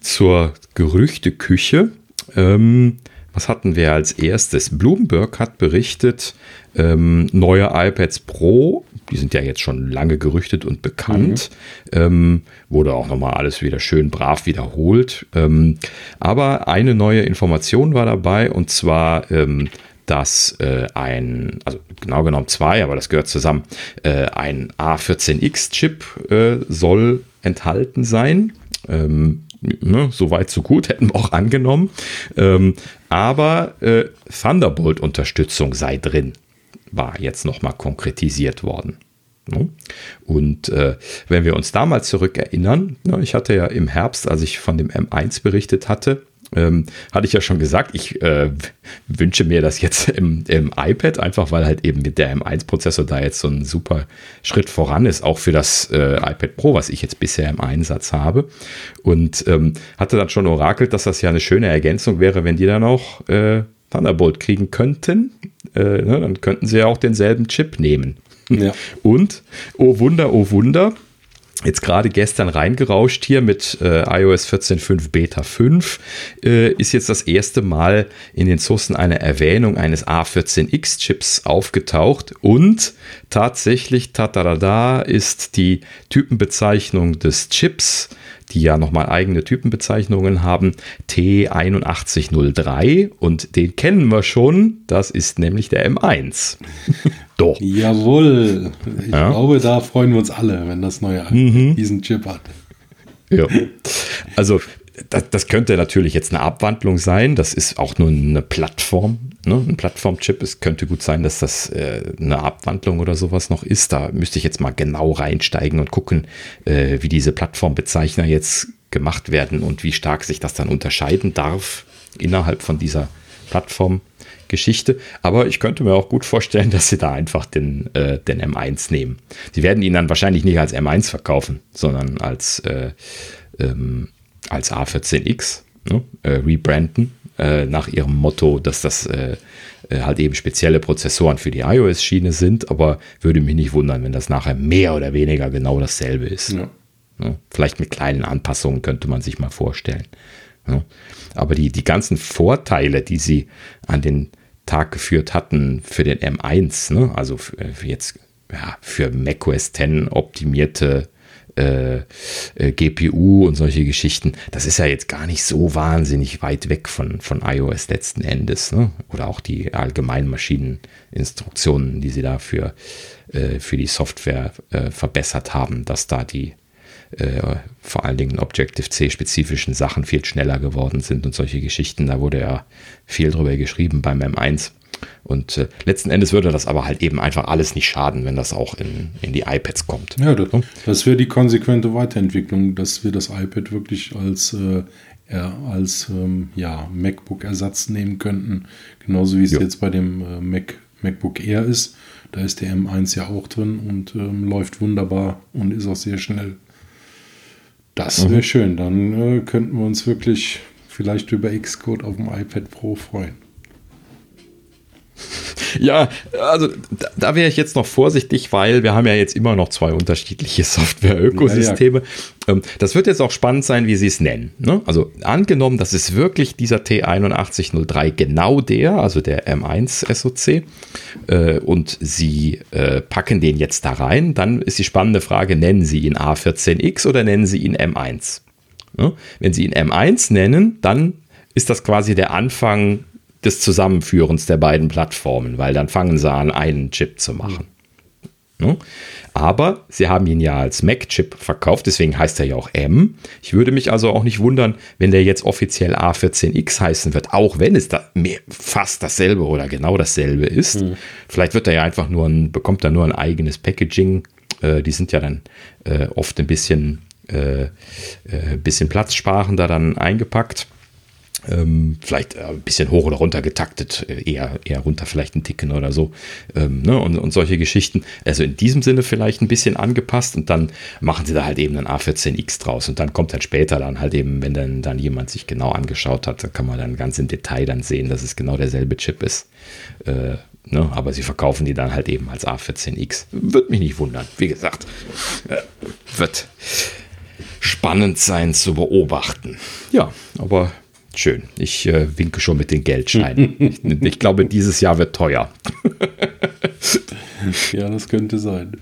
zur Gerüchteküche. Ähm, was hatten wir als erstes? Bloomberg hat berichtet, ähm, neue iPads Pro, die sind ja jetzt schon lange gerüchtet und bekannt, mhm. ähm, wurde auch nochmal alles wieder schön brav wiederholt. Ähm, aber eine neue Information war dabei und zwar ähm, dass äh, ein, also genau genommen zwei, aber das gehört zusammen, äh, ein A14X-Chip äh, soll enthalten sein. Ähm, ne, so weit, so gut, hätten wir auch angenommen. Ähm, aber äh, Thunderbolt-Unterstützung sei drin, war jetzt nochmal konkretisiert worden. Ne? Und äh, wenn wir uns damals zurückerinnern, ne, ich hatte ja im Herbst, als ich von dem M1 berichtet hatte, ähm, hatte ich ja schon gesagt, ich äh, wünsche mir das jetzt im, im, iPad, einfach weil halt eben mit der M1-Prozessor da jetzt so ein super Schritt voran ist, auch für das äh, iPad Pro, was ich jetzt bisher im Einsatz habe. Und ähm, hatte dann schon orakelt, dass das ja eine schöne Ergänzung wäre, wenn die dann auch äh, Thunderbolt kriegen könnten. Äh, ne, dann könnten sie ja auch denselben Chip nehmen. Ja. Und, oh Wunder, oh Wunder, jetzt gerade gestern reingerauscht hier mit äh, iOS 14.5 Beta 5, äh, ist jetzt das erste Mal in den Sourcen eine Erwähnung eines A14X-Chips aufgetaucht und tatsächlich, tatarada, ist die Typenbezeichnung des Chips die ja nochmal eigene Typenbezeichnungen haben, T8103 und den kennen wir schon, das ist nämlich der M1. Doch. Jawohl. Ich ja. glaube, da freuen wir uns alle, wenn das neue mhm. diesen Chip hat. Ja. Also das, das, könnte natürlich jetzt eine Abwandlung sein. Das ist auch nur eine Plattform, ne? ein Plattformchip. Es könnte gut sein, dass das äh, eine Abwandlung oder sowas noch ist. Da müsste ich jetzt mal genau reinsteigen und gucken, äh, wie diese Plattformbezeichner jetzt gemacht werden und wie stark sich das dann unterscheiden darf innerhalb von dieser Plattformgeschichte. Aber ich könnte mir auch gut vorstellen, dass sie da einfach den, äh, den M1 nehmen. Sie werden ihn dann wahrscheinlich nicht als M1 verkaufen, sondern als äh, ähm, als A14X ne, äh, rebranden, äh, nach ihrem Motto, dass das äh, äh halt eben spezielle Prozessoren für die iOS-Schiene sind, aber würde mich nicht wundern, wenn das nachher mehr oder weniger genau dasselbe ist. Ja. Ne, vielleicht mit kleinen Anpassungen könnte man sich mal vorstellen. Aber die, die ganzen Vorteile, die sie an den Tag geführt hatten für den M1, ne, also für, für jetzt ja, für macOS 10 optimierte äh, äh GPU und solche Geschichten, das ist ja jetzt gar nicht so wahnsinnig weit weg von, von iOS letzten Endes. Ne? Oder auch die allgemeinen Maschineninstruktionen, die sie da für, äh, für die Software äh, verbessert haben, dass da die äh, vor allen Dingen Objective-C-spezifischen Sachen viel schneller geworden sind und solche Geschichten. Da wurde ja viel drüber geschrieben beim M1. Und äh, letzten Endes würde das aber halt eben einfach alles nicht schaden, wenn das auch in, in die iPads kommt. Ja, das, das wäre die konsequente Weiterentwicklung, dass wir das iPad wirklich als, äh, als ähm, ja, MacBook-Ersatz nehmen könnten. Genauso wie es jo. jetzt bei dem äh, Mac, MacBook Air ist. Da ist der M1 ja auch drin und ähm, läuft wunderbar und ist auch sehr schnell. Das wäre mhm. schön. Dann äh, könnten wir uns wirklich vielleicht über Xcode auf dem iPad Pro freuen. Ja, also da, da wäre ich jetzt noch vorsichtig, weil wir haben ja jetzt immer noch zwei unterschiedliche Software-Ökosysteme. Ja, ja. Ähm, das wird jetzt auch spannend sein, wie sie es nennen. Ne? Also angenommen, das ist wirklich dieser T8103 genau der, also der M1 SoC, äh, und sie äh, packen den jetzt da rein, dann ist die spannende Frage, nennen sie ihn A14X oder nennen sie ihn M1? Ne? Wenn sie ihn M1 nennen, dann ist das quasi der Anfang des Zusammenführens der beiden Plattformen, weil dann fangen sie an, einen Chip zu machen. Mhm. Aber sie haben ihn ja als Mac-Chip verkauft, deswegen heißt er ja auch M. Ich würde mich also auch nicht wundern, wenn der jetzt offiziell A14X heißen wird, auch wenn es da fast dasselbe oder genau dasselbe ist. Mhm. Vielleicht wird er ja einfach nur ein, bekommt er nur ein eigenes Packaging. Äh, die sind ja dann äh, oft ein bisschen, äh, äh bisschen platzsparender dann eingepackt. Ähm, vielleicht äh, ein bisschen hoch oder runter getaktet, äh, eher, eher runter vielleicht ein Ticken oder so. Ähm, ne? und, und solche Geschichten. Also in diesem Sinne vielleicht ein bisschen angepasst und dann machen sie da halt eben einen A14X draus. Und dann kommt dann später dann halt eben, wenn dann, dann jemand sich genau angeschaut hat, dann kann man dann ganz im Detail dann sehen, dass es genau derselbe Chip ist. Äh, ne? Aber sie verkaufen die dann halt eben als A14X. Wird mich nicht wundern. Wie gesagt, äh, wird spannend sein zu beobachten. Ja, aber schön. Ich äh, winke schon mit den Geldscheinen. ich, ich, glaube, dieses Jahr wird teuer. ja, das könnte sein.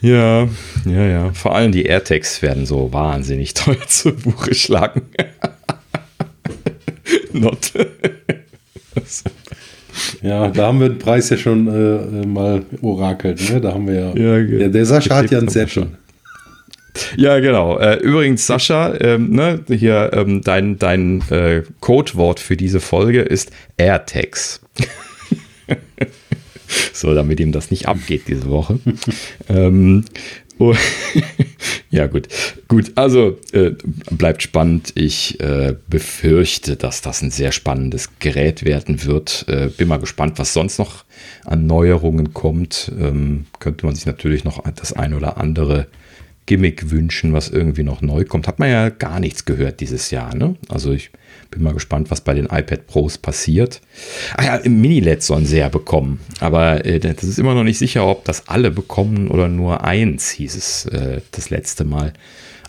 Ja, ja, ja. Vor allem die AirTags werden so wahnsinnig teuer zu Buche schlagen. Not. ja, da haben wir den Preis ja schon äh, mal orakelt. Ne? Da haben wir ja. ja der, der Sascha hat ja einen Zettel. Ja, genau. Äh, übrigens, Sascha, ähm, ne, hier ähm, dein, dein äh, Codewort für diese Folge ist AirTags. so, damit ihm das nicht abgeht diese Woche. ähm, oh, ja, gut. Gut, also äh, bleibt spannend. Ich äh, befürchte, dass das ein sehr spannendes Gerät werden wird. Äh, bin mal gespannt, was sonst noch an Neuerungen kommt. Ähm, könnte man sich natürlich noch das ein oder andere Gimmick wünschen, was irgendwie noch neu kommt. Hat man ja gar nichts gehört dieses Jahr. Ne? Also ich bin mal gespannt, was bei den iPad Pros passiert. Ah ja, im Mini-LED sollen sie ja bekommen. Aber äh, das ist immer noch nicht sicher, ob das alle bekommen oder nur eins, hieß es äh, das letzte Mal.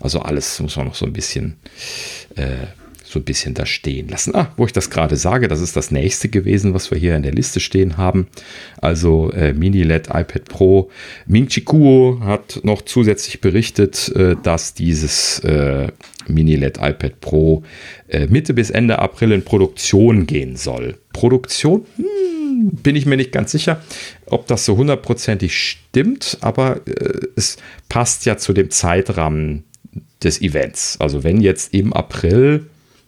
Also alles muss man noch so ein bisschen äh, so ein bisschen da stehen lassen. Ah, wo ich das gerade sage, das ist das nächste gewesen, was wir hier in der Liste stehen haben. Also äh, Mini-LED iPad Pro. Ming Chi Kuo hat noch zusätzlich berichtet, äh, dass dieses äh, Mini-LED iPad Pro äh, Mitte bis Ende April in Produktion gehen soll. Produktion? Hm, bin ich mir nicht ganz sicher, ob das so hundertprozentig stimmt, aber äh, es passt ja zu dem Zeitrahmen des Events. Also wenn jetzt im April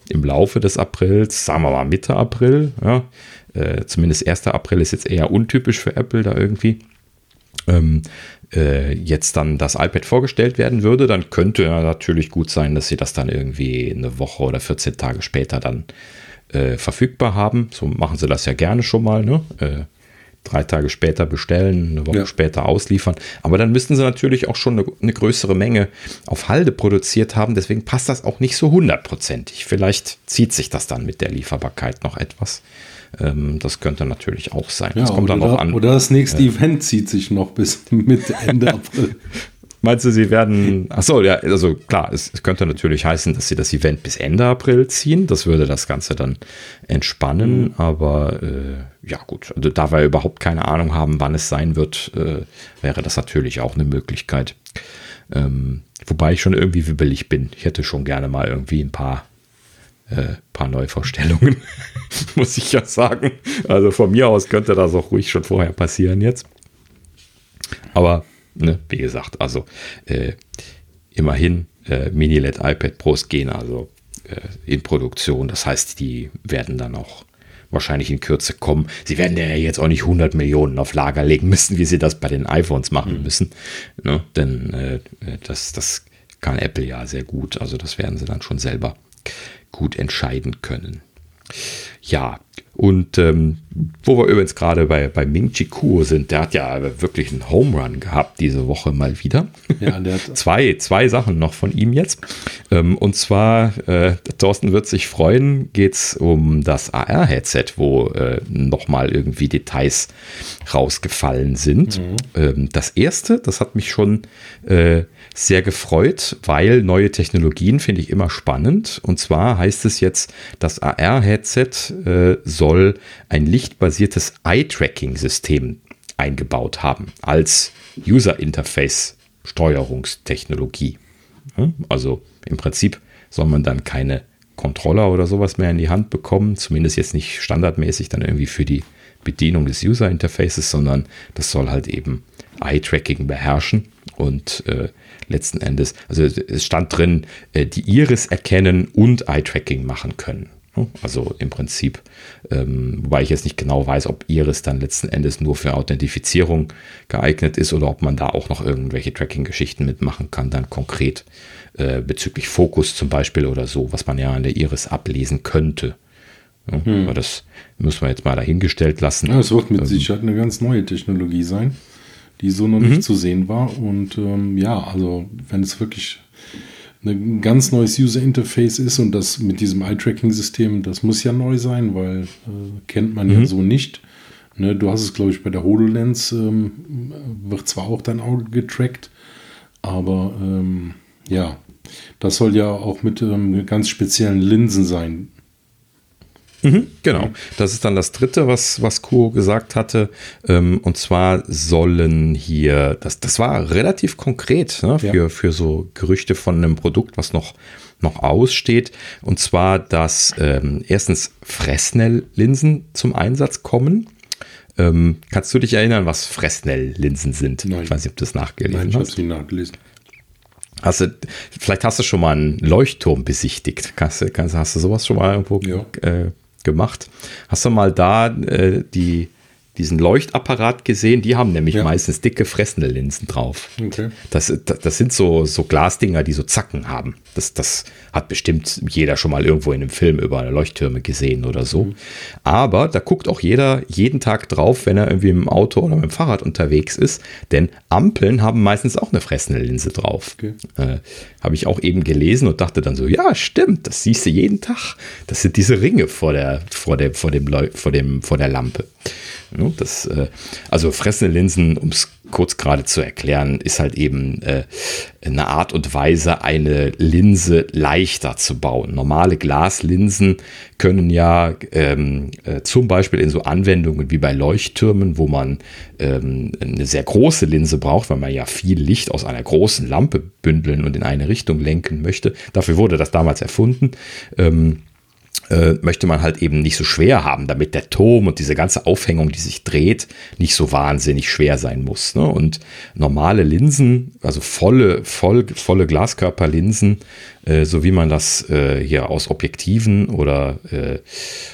im Laufe des Aprils, sagen wir mal Mitte April, ja, äh, zumindest 1. April ist jetzt eher untypisch für Apple da irgendwie, ähm, äh, jetzt dann das iPad vorgestellt werden würde, dann könnte ja natürlich gut sein, dass sie das dann irgendwie eine Woche oder 14 Tage später dann äh, verfügbar haben. So machen sie das ja gerne schon mal. Ne? Drei Tage später bestellen, eine Woche ja. später ausliefern. Aber dann müssten sie natürlich auch schon eine, eine, größere Menge auf Halde produziert haben. Deswegen passt das auch nicht so hundertprozentig. Vielleicht zieht sich das dann mit der Lieferbarkeit noch etwas. Ähm, das könnte natürlich auch sein. Ja, das kommt dann auch an. Oder das nächste äh, Event zieht sich noch bis Mitte, Ende April. Meinst du, sie werden, achso, ja, also klar, es, es, könnte natürlich heißen, dass sie das Event bis Ende April ziehen. Das würde das Ganze dann entspannen, mhm. aber äh, ja gut, also da wir überhaupt keine Ahnung haben, wann es sein wird, äh, wäre das natürlich auch eine Möglichkeit. Ähm, wobei ich schon irgendwie wibbelig bin. Ich hätte schon gerne mal irgendwie ein paar, äh, paar Neuvorstellungen, muss ich ja sagen. Also von mir aus könnte das auch ruhig schon vorher passieren jetzt. Aber ne, wie gesagt, also äh, immerhin äh, Mini-LED iPad Pros gehen also äh, in Produktion. Das heißt, die werden dann auch wahrscheinlich in Kürze kommen. Sie werden ja jetzt auch nicht 100 Millionen auf Lager legen müssen, wie sie das bei den iPhones machen mhm. müssen. Ne? Denn äh, das, das kann Apple ja sehr gut. Also das werden sie dann schon selber gut entscheiden können. Ja, und ähm, wo wir übrigens gerade bei, bei Ming Chi Kuo sind, der hat ja wirklich einen Home Run gehabt diese Woche mal wieder. Ja, der hat zwei, zwei Sachen noch von ihm jetzt. Ähm, und zwar, äh, Thorsten wird sich freuen, geht es um das AR-Headset, wo äh, nochmal irgendwie Details rausgefallen sind. Mhm. Ähm, das erste, das hat mich schon äh, sehr gefreut, weil neue Technologien finde ich immer spannend. Und zwar heißt es jetzt, das AR-Headset äh, soll ein lichtbasiertes Eye-Tracking-System eingebaut haben als User-Interface-Steuerungstechnologie. Also im Prinzip soll man dann keine Controller oder sowas mehr in die Hand bekommen, zumindest jetzt nicht standardmäßig dann irgendwie für die Bedienung des User-Interfaces, sondern das soll halt eben Eye-Tracking beherrschen und äh, letzten Endes, also es stand drin, äh, die Iris erkennen und Eye-Tracking machen können. Also im Prinzip, ähm, wobei ich jetzt nicht genau weiß, ob Iris dann letzten Endes nur für Authentifizierung geeignet ist oder ob man da auch noch irgendwelche Tracking-Geschichten mitmachen kann, dann konkret äh, bezüglich Fokus zum Beispiel oder so, was man ja an der Iris ablesen könnte. Ja, hm. Aber das müssen wir jetzt mal dahingestellt lassen. Ja, es wird mit ähm, Sicherheit eine ganz neue Technologie sein, die so noch nicht mhm. zu sehen war. Und ähm, ja, also wenn es wirklich ein ganz neues User Interface ist und das mit diesem Eye-Tracking-System, das muss ja neu sein, weil äh, kennt man mhm. ja so nicht. Ne, du hast es, glaube ich, bei der HoloLens, ähm, wird zwar auch dein Auge getrackt, aber ähm, ja, das soll ja auch mit ähm, ganz speziellen Linsen sein. Mhm, genau. Das ist dann das dritte, was, was Kuo gesagt hatte. Ähm, und zwar sollen hier, das, das war relativ konkret ne, für, ja. für so Gerüchte von einem Produkt, was noch, noch aussteht. Und zwar, dass ähm, erstens Fresnel-Linsen zum Einsatz kommen. Ähm, kannst du dich erinnern, was Fresnel-Linsen sind? Nein. Ich weiß nicht, ob du das nachgelesen Nein, ich hast. Ich habe nachgelesen. Hast du, vielleicht hast du schon mal einen Leuchtturm besichtigt. Kannst, kannst, hast du sowas schon mal irgendwo ja. äh, gemacht. Hast du mal da äh, die, diesen Leuchtapparat gesehen? Die haben nämlich ja. meistens dicke fressende Linsen drauf. Okay. Das, das, das, sind so, so Glasdinger, die so Zacken haben. Das, das hat bestimmt jeder schon mal irgendwo in einem Film über Leuchttürme gesehen oder so. Mhm. Aber da guckt auch jeder jeden Tag drauf, wenn er irgendwie im Auto oder mit dem Fahrrad unterwegs ist. Denn Ampeln haben meistens auch eine fressende Linse drauf. Okay. Äh, Habe ich auch eben gelesen und dachte dann so, ja, stimmt, das siehst du jeden Tag. Das sind diese Ringe vor der, vor der, vor dem, vor dem, vor der Lampe. Das, äh, also fressende Linsen, um es kurz gerade zu erklären, ist halt eben äh, eine Art und Weise, eine Linse leichter zu bauen. Normale Glaslinsen können ja ähm, äh, zum Beispiel in so Anwendungen wie bei Leuchttürmen, wo man ähm, eine sehr große Linse braucht, weil man ja viel Licht aus einer großen Lampe bündeln und in eine Richtung lenken möchte. Dafür wurde das damals erfunden. Ähm, äh, möchte man halt eben nicht so schwer haben, damit der Turm und diese ganze Aufhängung, die sich dreht, nicht so wahnsinnig schwer sein muss. Ne? Und normale Linsen, also volle, voll, volle Glaskörperlinsen, äh, so wie man das äh, hier aus Objektiven oder äh,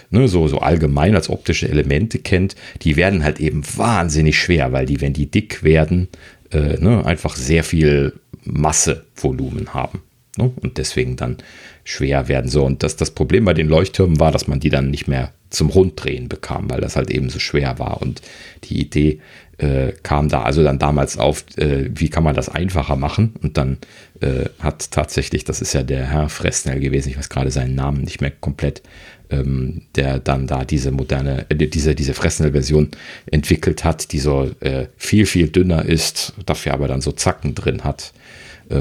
ne, so, so allgemein als optische Elemente kennt, die werden halt eben wahnsinnig schwer, weil die, wenn die dick werden, äh, ne, einfach sehr viel Massevolumen haben. Ne? Und deswegen dann schwer werden. So, und das, das Problem bei den Leuchttürmen war, dass man die dann nicht mehr zum Runddrehen bekam, weil das halt eben so schwer war. Und die Idee äh, kam da also dann damals auf, äh, wie kann man das einfacher machen? Und dann äh, hat tatsächlich, das ist ja der Herr Fresnel gewesen, ich weiß gerade seinen Namen nicht mehr komplett, ähm, der dann da diese moderne, äh, diese, diese Fresnel-Version entwickelt hat, die so äh, viel, viel dünner ist, dafür aber dann so Zacken drin hat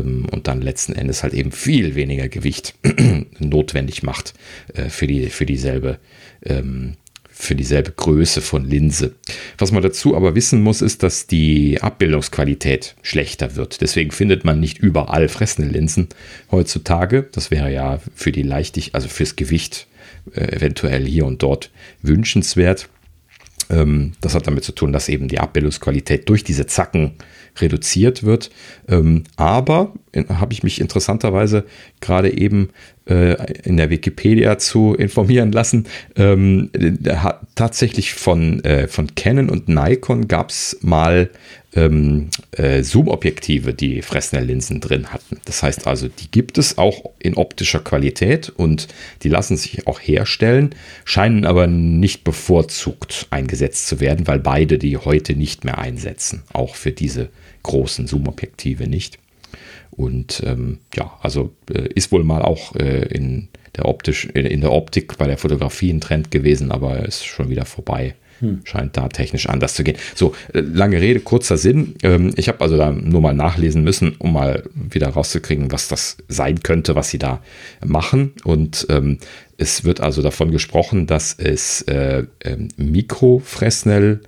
und dann letzten Endes halt eben viel weniger Gewicht notwendig macht äh, für, die, für dieselbe ähm, für dieselbe Größe von Linse. Was man dazu aber wissen muss, ist, dass die Abbildungsqualität schlechter wird. Deswegen findet man nicht überall fressende Linsen heutzutage. Das wäre ja für die Leichtig, also fürs Gewicht äh, eventuell hier und dort wünschenswert. Ähm, das hat damit zu tun, dass eben die Abbildungsqualität durch diese Zacken reduziert wird. Ähm, aber habe ich mich interessanterweise gerade eben äh, in der Wikipedia zu informieren lassen. Ähm, tatsächlich von, äh, von Canon und Nikon gab es mal ähm, äh, Zoom-Objektive, die Fresnel-Linsen drin hatten. Das heißt also, die gibt es auch in optischer Qualität und die lassen sich auch herstellen, scheinen aber nicht bevorzugt eingesetzt zu werden, weil beide die heute nicht mehr einsetzen, auch für diese großen Zoom-Objektive nicht. Und ähm, ja, also äh, ist wohl mal auch äh, in der optisch, in der Optik bei der Fotografie ein Trend gewesen, aber ist schon wieder vorbei. Hm. Scheint da technisch anders zu gehen. So, äh, lange Rede, kurzer Sinn. Ähm, ich habe also da nur mal nachlesen müssen, um mal wieder rauszukriegen, was das sein könnte, was sie da machen. Und ähm, es wird also davon gesprochen, dass es äh, äh, Mikrofresnel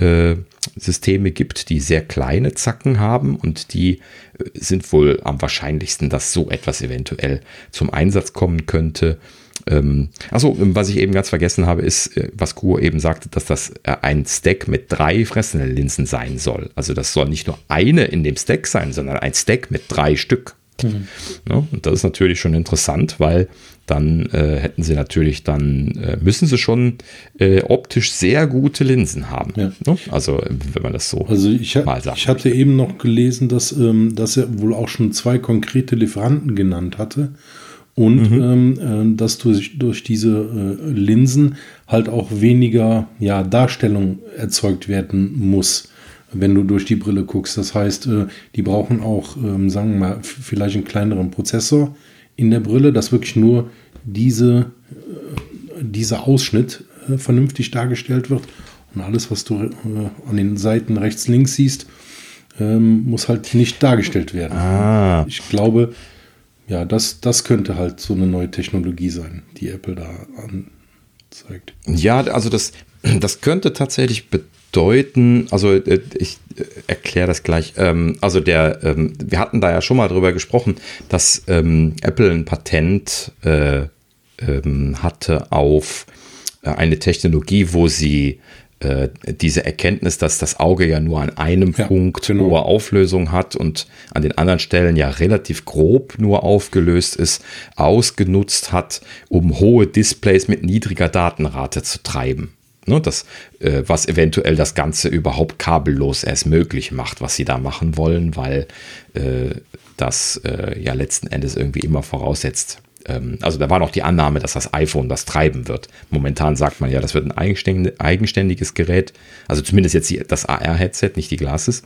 äh, Systeme gibt, die sehr kleine Zacken haben und die äh, sind wohl am wahrscheinlichsten, dass so etwas eventuell zum Einsatz kommen könnte. Ähm, achso, was ich eben ganz vergessen habe, ist, äh, was Kur eben sagte, dass das ein Stack mit drei Fresnel-Linsen sein soll. Also das soll nicht nur eine in dem Stack sein, sondern ein Stack mit drei Stück. Mhm. Ja, und das ist natürlich schon interessant, weil dann äh, hätten sie natürlich dann, äh, müssen sie schon äh, optisch sehr gute Linsen haben. Ja. Ne? Also, wenn man das so also ich, mal sagt. Ich hatte eben noch gelesen, dass, ähm, dass er wohl auch schon zwei konkrete Lieferanten genannt hatte. Und mhm. ähm, äh, dass durch, durch diese äh, Linsen halt auch weniger ja, Darstellung erzeugt werden muss wenn du durch die Brille guckst. Das heißt, äh, die brauchen auch, ähm, sagen wir mal, vielleicht einen kleineren Prozessor in der Brille, dass wirklich nur diese, äh, dieser Ausschnitt äh, vernünftig dargestellt wird. Und alles, was du an den Seiten rechts, links siehst, ähm, muss halt nicht dargestellt werden. Ah. Ich glaube, ja, das, das könnte halt so eine neue Technologie sein, die Apple da anzeigt. Ja, also das, das könnte tatsächlich bedeuten, also äh, ich äh, erkläre das gleich, ähm, also der, ähm, wir hatten da ja schon mal drüber gesprochen, dass ähm, Apple ein Patent äh, hatte auf eine Technologie, wo sie diese Erkenntnis, dass das Auge ja nur an einem ja, Punkt genau. hohe Auflösung hat und an den anderen Stellen ja relativ grob nur aufgelöst ist, ausgenutzt hat, um hohe Displays mit niedriger Datenrate zu treiben. Ne, das, äh, was eventuell das Ganze überhaupt kabellos erst möglich macht, was sie da machen wollen, weil äh, das äh, ja letzten Endes irgendwie immer voraussetzt, ähm, also da war noch die Annahme, dass das iPhone das treiben wird. Momentan sagt man ja, das wird ein eigenständiges Gerät, also zumindest jetzt die, das AR-Headset, nicht die Glasses.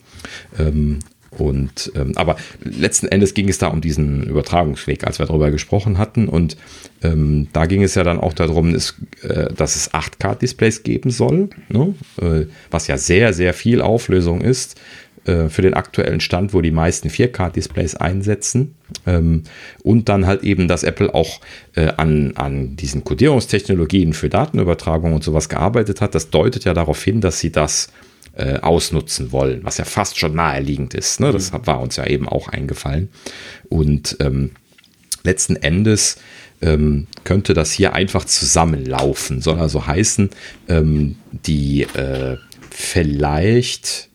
Ähm, und ähm, aber letzten Endes ging es da um diesen Übertragungsweg, als wir darüber gesprochen hatten. Und ähm, da ging es ja dann auch darum, dass, äh, dass es 8K-Displays geben soll, ne? äh, was ja sehr, sehr viel Auflösung ist. Äh, für den aktuellen Stand, wo die meisten 4K-Displays einsetzen. Ähm, und dann halt eben, dass Apple auch äh, an, an diesen Codierungstechnologien für Datenübertragung und sowas gearbeitet hat. Das deutet ja darauf hin, dass sie das äh, ausnutzen wollen, was ja fast schon naheliegend ist. Ne? Das war uns ja eben auch eingefallen. Und ähm, letzten Endes ähm, könnte das hier einfach zusammenlaufen. Soll also heißen, ähm, die äh, vielleicht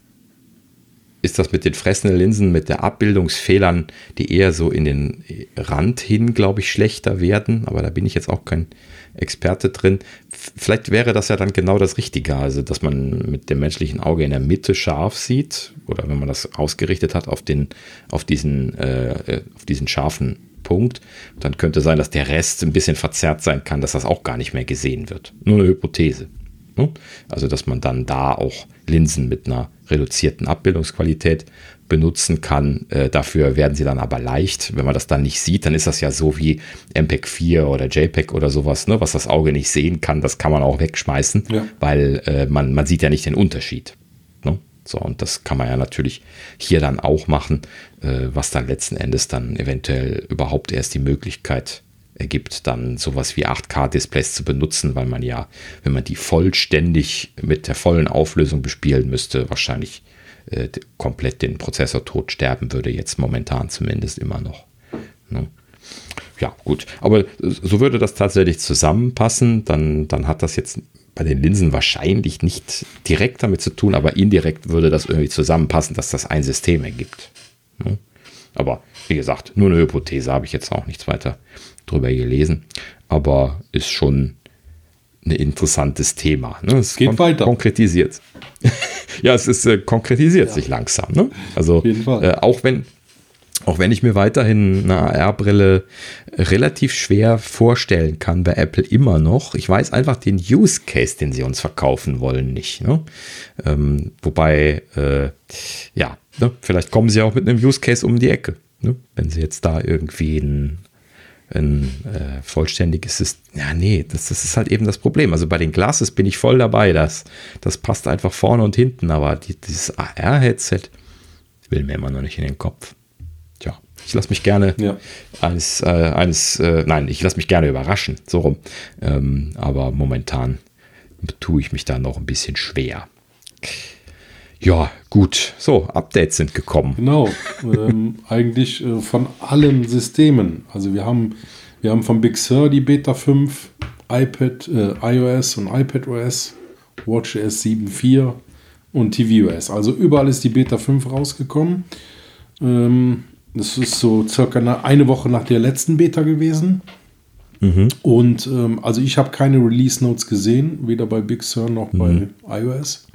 ist das mit den fressenden Linsen, mit der Abbildungsfehlern, die eher so in den Rand hin, glaube ich, schlechter werden. Aber da bin ich jetzt auch kein Experte drin. Vielleicht wäre das ja dann genau das Richtige, also dass man mit dem menschlichen Auge in der Mitte scharf sieht oder wenn man das ausgerichtet hat auf, den, auf, diesen, äh, auf diesen scharfen Punkt, dann könnte sein, dass der Rest ein bisschen verzerrt sein kann, dass das auch gar nicht mehr gesehen wird. Nur eine Hypothese. Also dass man dann da auch Linsen mit einer reduzierten Abbildungsqualität benutzen kann. Äh, dafür werden sie dann aber leicht. Wenn man das dann nicht sieht, dann ist das ja so wie MPEG 4 oder JPEG oder sowas, ne? was das Auge nicht sehen kann, das kann man auch wegschmeißen, ja. weil äh, man, man sieht ja nicht den Unterschied. Ne? So, und das kann man ja natürlich hier dann auch machen, äh, was dann letzten Endes dann eventuell überhaupt erst die Möglichkeit ergibt, dann sowas wie 8K-Displays zu benutzen, weil man ja, wenn man die vollständig mit der vollen Auflösung bespielen müsste, wahrscheinlich äh, komplett den Prozessor tot sterben würde, jetzt momentan zumindest immer noch. Ne? Ja, gut. Aber so würde das tatsächlich zusammenpassen. Dann, dann hat das jetzt bei den Linsen wahrscheinlich nicht direkt damit zu tun, aber indirekt würde das irgendwie zusammenpassen, dass das ein System ergibt. Ne? Aber wie gesagt, nur eine Hypothese, habe ich jetzt auch nichts weiter drüber gelesen. Aber ist schon ein interessantes Thema. Ne? Es geht kon weiter. Konkretisiert. ja, es ist, äh, konkretisiert ja. sich langsam. Ne? Also äh, auch wenn auch wenn ich mir weiterhin eine AR-Brille relativ schwer vorstellen kann bei Apple immer noch. Ich weiß einfach den Use Case, den sie uns verkaufen wollen, nicht. Ne? Ähm, wobei, äh, ja, ne? vielleicht kommen sie auch mit einem Use Case um die Ecke. Ne? Wenn sie jetzt da irgendwie ein ein äh, vollständiges System. Ja, nee, das, das ist halt eben das Problem. Also bei den Glasses bin ich voll dabei. Das, das passt einfach vorne und hinten, aber die, dieses AR-Headset will mir immer noch nicht in den Kopf. Tja, ich lasse mich gerne ja. eines, äh, eines äh, nein, ich lasse mich gerne überraschen, so rum. Ähm, aber momentan tue ich mich da noch ein bisschen schwer. Ja, gut. So, Updates sind gekommen. Genau. ähm, eigentlich äh, von allen Systemen. Also wir haben, wir haben von Big Sur die Beta 5, iPad, äh, iOS und iPadOS, WatchOS 7.4 und tvOS. Also überall ist die Beta 5 rausgekommen. Ähm, das ist so circa eine Woche nach der letzten Beta gewesen. Mhm. Und ähm, also ich habe keine Release Notes gesehen, weder bei Big Sur noch mhm. bei iOS.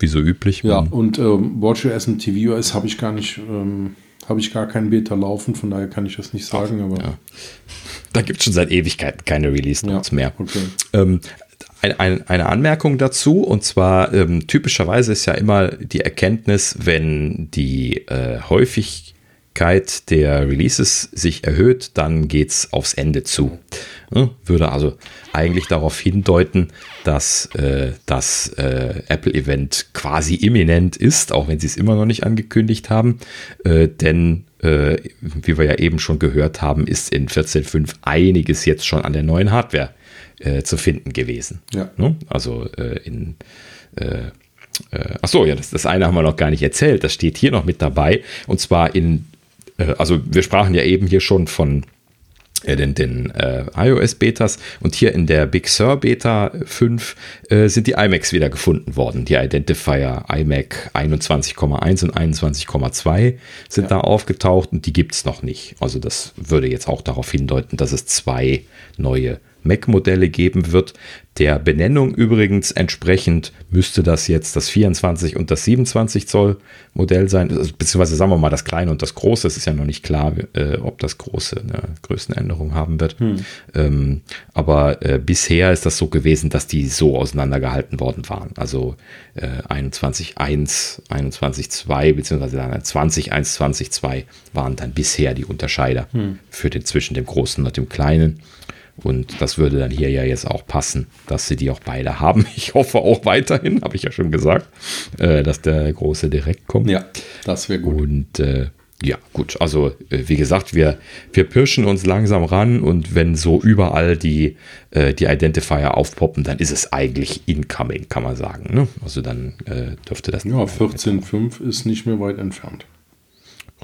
Wie so üblich. Ja, und ähm, WatchOS und tvOS habe ich gar nicht, ähm, habe ich gar keinen Beta laufen, von daher kann ich das nicht sagen. Ach, aber ja. Da gibt es schon seit Ewigkeiten keine Release Notes ja, mehr. Okay. Ähm, ein, ein, eine Anmerkung dazu, und zwar ähm, typischerweise ist ja immer die Erkenntnis, wenn die äh, häufig der Releases sich erhöht, dann geht es aufs Ende zu. würde also eigentlich darauf hindeuten, dass äh, das äh, Apple-Event quasi imminent ist, auch wenn sie es immer noch nicht angekündigt haben. Äh, denn, äh, wie wir ja eben schon gehört haben, ist in 14.5 einiges jetzt schon an der neuen Hardware äh, zu finden gewesen. Ja. Also äh, in äh, Ach so, ja, das, das eine haben wir noch gar nicht erzählt. Das steht hier noch mit dabei. Und zwar in also wir sprachen ja eben hier schon von äh, den, den äh, iOS-Betas und hier in der Big Sur Beta 5 äh, sind die iMacs wieder gefunden worden. Die Identifier iMac 21,1 und 21,2 sind ja. da aufgetaucht und die gibt es noch nicht. Also das würde jetzt auch darauf hindeuten, dass es zwei neue Mac-Modelle geben wird. Der Benennung übrigens entsprechend müsste das jetzt das 24 und das 27 Zoll Modell sein, also, beziehungsweise sagen wir mal das kleine und das große. Es ist ja noch nicht klar, äh, ob das große eine Größenänderung haben wird. Hm. Ähm, aber äh, bisher ist das so gewesen, dass die so auseinandergehalten worden waren. Also äh, 21.1, 21.2 beziehungsweise dann 20.1, 20.2 waren dann bisher die Unterscheider hm. für den zwischen dem großen und dem kleinen. Und das würde dann hier ja jetzt auch passen, dass sie die auch beide haben. Ich hoffe auch weiterhin, habe ich ja schon gesagt, äh, dass der große direkt kommt. Ja, das wäre gut. Und äh, ja, gut. Also, äh, wie gesagt, wir, wir pirschen uns langsam ran und wenn so überall die, äh, die Identifier aufpoppen, dann ist es eigentlich incoming, kann man sagen. Ne? Also, dann dürfte das. Ja, 14.5 ist nicht mehr weit entfernt.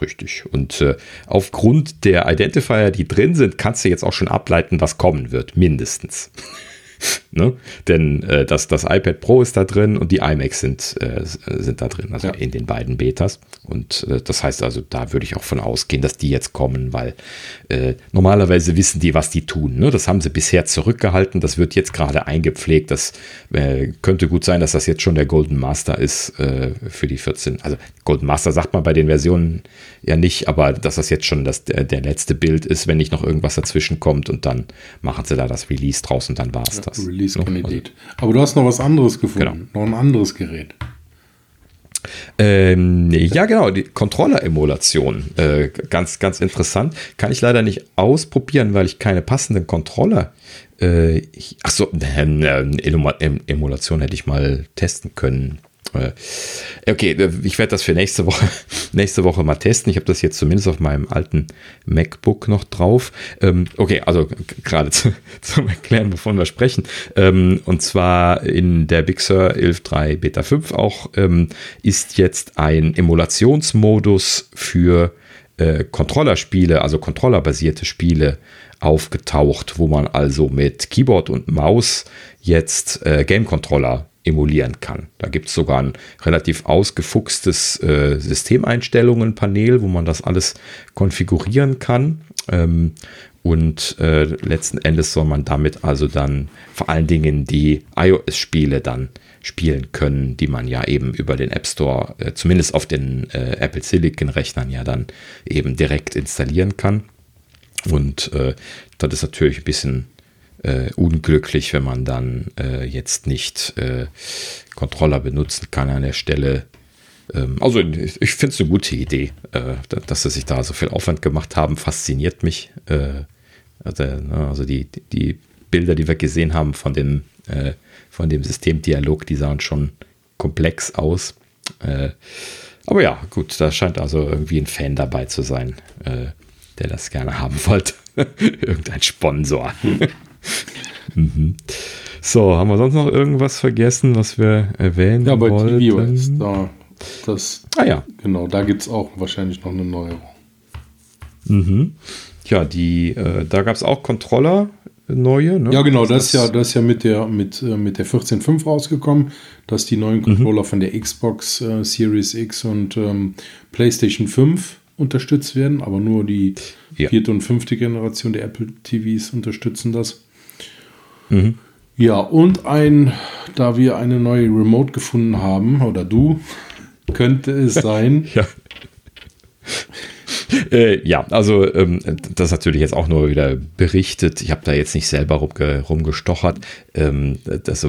Richtig. Und äh, aufgrund der Identifier, die drin sind, kannst du jetzt auch schon ableiten, was kommen wird, mindestens. ne? Denn äh, das, das iPad Pro ist da drin und die iMacs sind, äh, sind da drin, also ja. in den beiden Betas. Und äh, das heißt also, da würde ich auch von ausgehen, dass die jetzt kommen, weil äh, normalerweise wissen die, was die tun. Ne? Das haben sie bisher zurückgehalten, das wird jetzt gerade eingepflegt. Das äh, könnte gut sein, dass das jetzt schon der Golden Master ist äh, für die 14. Also Golden Master sagt man bei den Versionen ja nicht, aber dass das jetzt schon das, der, der letzte Bild ist, wenn nicht noch irgendwas dazwischen kommt und dann machen sie da das Release draus und dann war es ja, das. Release-Kandidat. Also, aber du hast noch was anderes gefunden, genau. noch ein anderes Gerät. Ähm, ja, genau, die Controller-Emulation. Äh, ganz, ganz interessant. Kann ich leider nicht ausprobieren, weil ich keine passenden Controller. Äh, achso, äh, Emulation hätte ich mal testen können. Äh, okay, ich werde das für nächste Woche, nächste Woche mal testen. Ich habe das jetzt zumindest auf meinem alten MacBook noch drauf. Ähm, okay, also gerade zu, zum Erklären, wovon wir sprechen. Ähm, und zwar in der Big Sur 11.3 Beta 5 auch ähm, ist jetzt ein Emulationsmodus für äh, Controllerspiele, also Controllerbasierte Spiele aufgetaucht, wo man also mit Keyboard und Maus jetzt äh, Game Controller emulieren kann. Da gibt es sogar ein relativ ausgefuchstes äh, Systemeinstellungen-Panel, wo man das alles konfigurieren kann. Ähm, und äh, letzten Endes soll man damit also dann vor allen Dingen die iOS-Spiele dann spielen können, die man ja eben über den App Store, äh, zumindest auf den äh, Apple Silicon-Rechnern ja dann eben direkt installieren kann. Und äh, das ist natürlich ein bisschen äh, unglücklich, wenn man dann äh, jetzt nicht äh, Controller benutzen kann an der Stelle. Ähm, also ich, ich finde es eine gute Idee, äh, dass sie sich da so viel Aufwand gemacht haben, fasziniert mich. Äh, also, ne, also die, die Bilder, die wir gesehen haben von dem, äh, von dem Systemdialog, die sahen schon komplex aus. aber ja, gut, da scheint also irgendwie ein Fan dabei zu sein, der das gerne haben wollte. Irgendein Sponsor. Mhm. So, haben wir sonst noch irgendwas vergessen, was wir erwähnen Ja, bei wollten? TVOS, da, das, ah ja. Genau, da gibt es auch wahrscheinlich noch eine Neuerung. Mhm. Ja, die, äh, da gab es auch Controller neue. Ne? Ja, genau, das, das, ist ja, das ist ja mit der, mit, äh, mit der 14.5 rausgekommen, dass die neuen mhm. Controller mhm. von der Xbox äh, Series X und ähm, PlayStation 5 unterstützt werden, aber nur die Ja. vierte und fünfte Generation der Apple TVs unterstützen das. Ja, und ein, da wir eine neue Remote gefunden haben, oder du, könnte es sein, Ja. Äh, ja, also ähm, das ist natürlich jetzt auch nur wieder berichtet. Ich habe da jetzt nicht selber rumge rumgestochert. Ähm, das,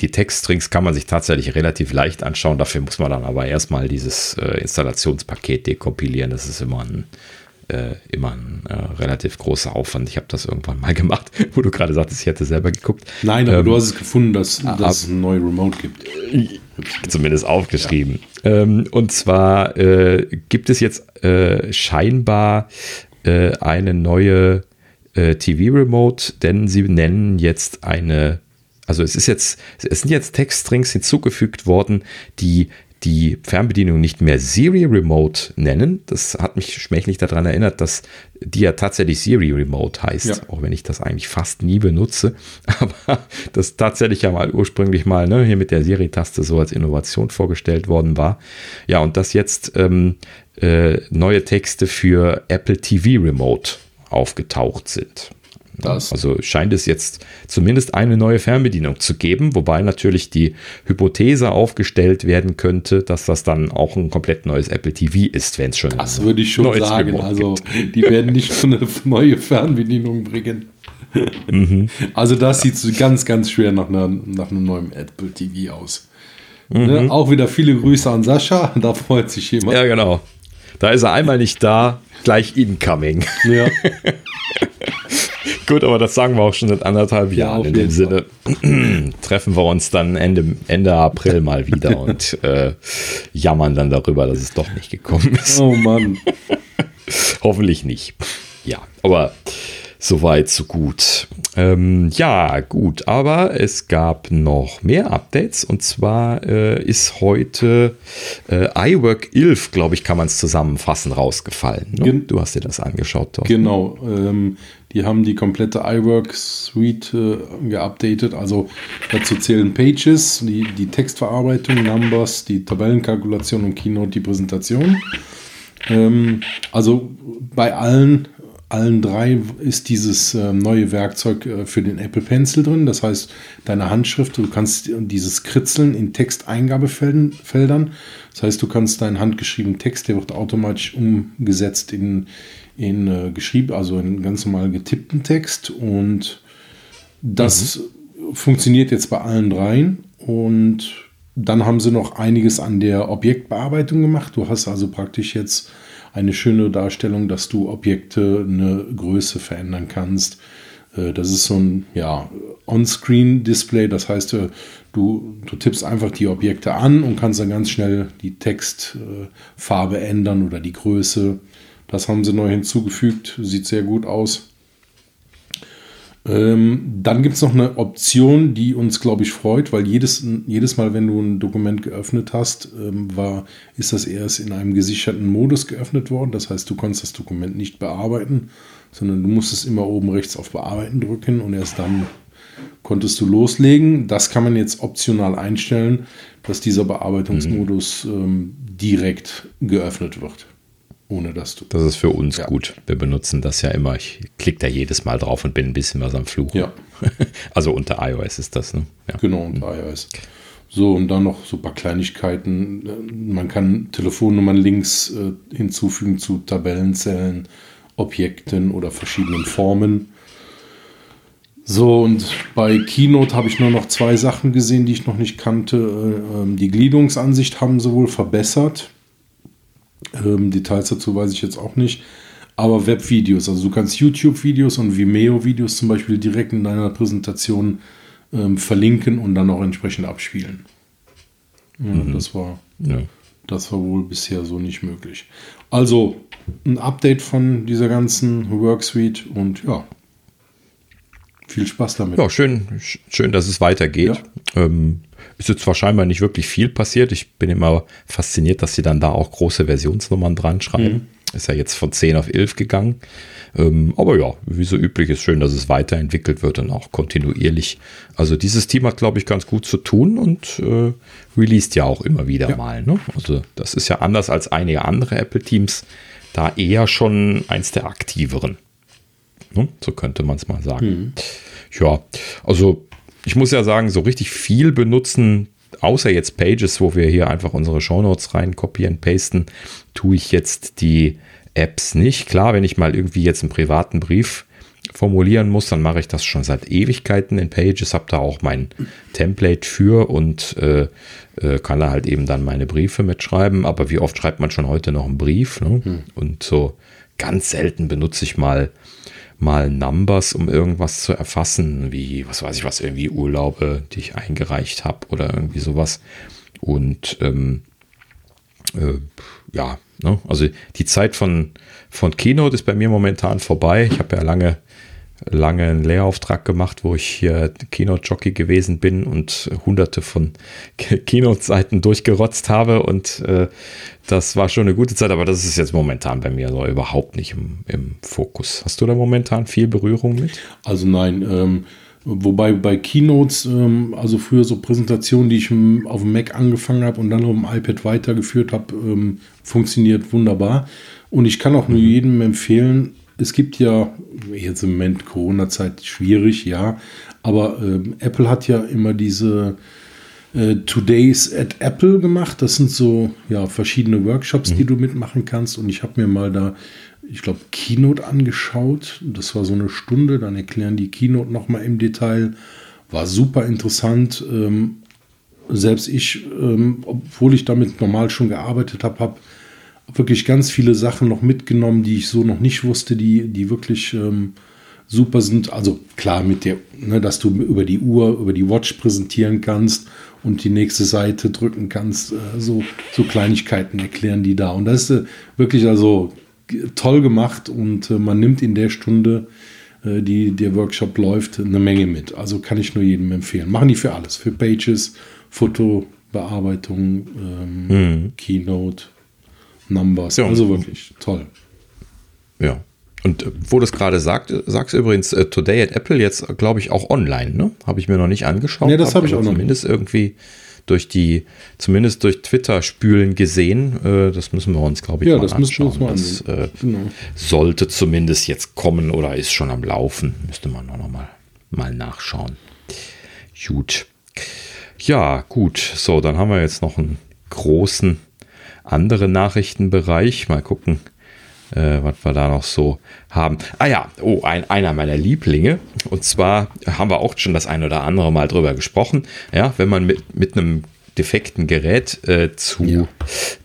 die Textstrings kann man sich tatsächlich relativ leicht anschauen. Dafür muss man dann aber erstmal dieses äh, Installationspaket dekompilieren. Das ist immer ein, äh, immer ein äh, relativ großer Aufwand. Ich habe das irgendwann mal gemacht, wo du gerade sagtest, ich hätte selber geguckt. nein, aber Ähm, du hast es gefunden, dass, ab- dass es eine neue Remote gibt. zumindest aufgeschrieben. Ähm, und zwar äh, gibt es jetzt äh, scheinbar äh, eine neue äh, TV-Remote, denn sie nennen jetzt eine, also es ist jetzt, es sind jetzt Textstrings hinzugefügt worden, die die Fernbedienung nicht mehr Siri Remote nennen. Das hat mich schmächlich daran erinnert, dass die ja tatsächlich Siri Remote heißt, Ja. auch wenn ich das eigentlich fast nie benutze. Aber das tatsächlich ja mal ursprünglich mal ne, hier mit der Siri-Taste so als Innovation vorgestellt worden war. Ja, und dass jetzt ähm, äh, neue Texte für Apple TV Remote aufgetaucht sind. Das- Also scheint es jetzt zumindest eine neue Fernbedienung zu geben, wobei natürlich die Hypothese aufgestellt werden könnte, dass das dann auch ein komplett neues Apple TV ist, wenn es schon Das ein würde ich schon sagen. Remote Also, gibt. die werden nicht so eine neue Fernbedienung bringen. Mhm. Also, das sieht so ganz, ganz schwer nach, einer, nach einem neuen Apple TV aus. Mhm. Ne? Auch wieder viele Grüße an Sascha. Da freut sich jemand. Ja, genau. Da ist er einmal nicht da, gleich incoming. Ja. Gut, aber das sagen wir auch schon seit anderthalb Ja, Jahren. In dem Sinne treffen wir uns dann Ende, Ende April mal wieder und äh, jammern dann darüber, dass es doch nicht gekommen ist. Oh Mann. Hoffentlich nicht. Ja, aber soweit, so gut. Ähm, ja, gut, aber es gab noch mehr Updates und zwar äh, ist heute äh, iWork 11, glaube ich, kann man es zusammenfassen, rausgefallen. Ne? Du hast dir das angeschaut, Thorsten. Genau. Ähm, die haben die komplette iWork Suite äh, geupdatet. Also dazu zählen Pages, die, die Textverarbeitung, Numbers, die Tabellenkalkulation und Keynote die Präsentation. Ähm, also bei allen, allen drei ist dieses ähm, neue Werkzeug äh, für den Apple Pencil drin. Das heißt, deine Handschrift, du kannst dieses Kritzeln in Texteingabefeldern. Feldern. Das heißt, du kannst deinen handgeschriebenen Text, der wird automatisch umgesetzt in, in äh, geschrieben, also in ganz normal getippten Text. Und das funktioniert jetzt bei allen dreien. Und dann haben sie noch einiges an der Objektbearbeitung gemacht. Du hast also praktisch jetzt eine schöne Darstellung, dass du Objekte eine Größe verändern kannst. Äh, Das ist so ein ja, On-Screen-Display, das heißt, äh, du, du tippst einfach die Objekte an und kannst dann ganz schnell die Textfarbe ändern oder die Größe. Das haben sie neu hinzugefügt, sieht sehr gut aus. Ähm, dann gibt es noch eine Option, die uns, glaube ich, freut, weil jedes, jedes Mal, wenn du ein Dokument geöffnet hast, ähm, war, ist das erst in einem gesicherten Modus geöffnet worden. Das heißt, du konntest das Dokument nicht bearbeiten, sondern du musstest immer oben rechts auf Bearbeiten drücken und erst dann konntest du loslegen. Das kann man jetzt optional einstellen, dass dieser Bearbeitungsmodus ähm, direkt geöffnet wird. Ohne dass du. Das ist für uns Ja. gut. Wir benutzen das ja immer. Ich klicke da jedes Mal drauf und bin ein bisschen was am Fluchen. Ja. Also unter iOS ist das, ne? Ja. Genau, und iOS. So, und dann noch so ein paar Kleinigkeiten. Man kann Telefonnummern links äh, hinzufügen zu Tabellenzellen, Objekten oder verschiedenen Formen. So, und bei Keynote habe ich nur noch zwei Sachen gesehen, die ich noch nicht kannte. Äh, ähm, Die Gliederungsansicht haben sie wohl verbessert. Ähm, Details dazu weiß ich jetzt auch nicht. Aber Webvideos, also du kannst YouTube-Videos und Vimeo-Videos zum Beispiel direkt in deiner Präsentation ähm, verlinken und dann auch entsprechend abspielen. Ja, das, war, Ja. das war wohl bisher so nicht möglich. Also ein Update von dieser ganzen Worksuite und ja, viel Spaß damit. Ja, schön, sch- schön, dass es weitergeht. Ähm, ist jetzt zwar scheinbar nicht wirklich viel passiert. Ich bin immer fasziniert, dass sie dann da auch große Versionsnummern dran schreiben. Ist ja jetzt von 10 auf 11 gegangen. Ähm, aber ja, wie so üblich ist schön, dass es weiterentwickelt wird und auch kontinuierlich. Also dieses Team hat, glaube ich, ganz gut zu tun und äh, released ja auch immer wieder Ja. mal. Ne? Also das ist ja anders als einige andere Apple-Teams. da eher schon eins der aktiveren. Ne? So könnte man es mal sagen. Mhm. Ja, also ich muss ja sagen, so richtig viel benutzen, außer jetzt Pages, wo wir hier einfach unsere Shownotes rein kopieren, pasten, tue ich jetzt die Apps nicht. Klar, wenn ich mal irgendwie jetzt einen privaten Brief formulieren muss, dann mache ich das schon seit Ewigkeiten in Pages, habe da auch mein Template für und äh, äh, kann da halt eben dann meine Briefe mitschreiben. Aber wie oft schreibt man schon heute noch einen Brief? Ne? Hm. Und so ganz selten benutze ich mal mal Numbers, um irgendwas zu erfassen, wie, was weiß ich was, irgendwie Urlaube, die ich eingereicht habe oder irgendwie sowas. Und ähm, äh, ja, ne? also die Zeit von, von Keynote ist bei mir momentan vorbei. Ich habe ja lange lange einen Lehrauftrag gemacht, wo ich hier Keynote-Jockey gewesen bin und hunderte von Keynote-Seiten durchgerotzt habe und äh, das war schon eine gute Zeit, aber das ist jetzt momentan bei mir so überhaupt nicht im, im Fokus. Hast du da momentan viel Berührung mit? Also nein, ähm, wobei bei Keynotes, ähm, also früher so Präsentationen, die ich auf dem Mac angefangen habe und dann auf dem iPad weitergeführt habe, ähm, funktioniert wunderbar. Und ich kann auch nur mhm. jedem empfehlen, es gibt ja jetzt im Moment Corona-Zeit schwierig, ja, aber ähm, Apple hat ja immer diese äh, Todays at Apple gemacht. Das sind so ja verschiedene Workshops, mhm. die du mitmachen kannst. Und ich habe mir mal da, ich glaube, Keynote angeschaut. Das war so eine Stunde. Dann erklären die Keynote nochmal im Detail. War super interessant. Ähm, selbst ich, ähm, obwohl ich damit normal schon gearbeitet habe, habe wirklich ganz viele Sachen noch mitgenommen, die ich so noch nicht wusste, die, die wirklich ähm, super sind. Also klar, mit der, ne, dass du über die Uhr, über die Watch präsentieren kannst und die nächste Seite drücken kannst. Äh, so, so Kleinigkeiten erklären die da. Und das ist äh, wirklich also toll gemacht und äh, man nimmt in der Stunde, äh, die der Workshop läuft, eine Menge mit. Also kann ich nur jedem empfehlen. Machen die für alles, für Pages, Fotobearbeitung, ähm, mhm. Keynote, Numbers. Ja, also wirklich toll. Ja. Und äh, wo du es gerade sagt, sagst du übrigens, uh, Today at Apple jetzt, glaube ich, auch online, ne? Habe ich mir noch nicht angeschaut. Nee, das habe ich auch noch Zumindest irgendwie durch die, zumindest durch Twitter spülen gesehen. Äh, das müssen wir uns, glaube ich, ja, mal das anschauen. Müssen wir uns mal das äh, genau. sollte zumindest jetzt kommen oder ist schon am Laufen. Müsste man noch mal, mal nachschauen. Gut. Ja, gut. So, dann haben wir jetzt noch einen großen andere Nachrichtenbereich. Mal gucken, äh, was wir da noch so haben. Ah ja, oh, ein, einer meiner Lieblinge. Und zwar haben wir auch schon das ein oder andere Mal drüber gesprochen. Ja, wenn man mit, mit einem defekten Gerät äh, zu ja.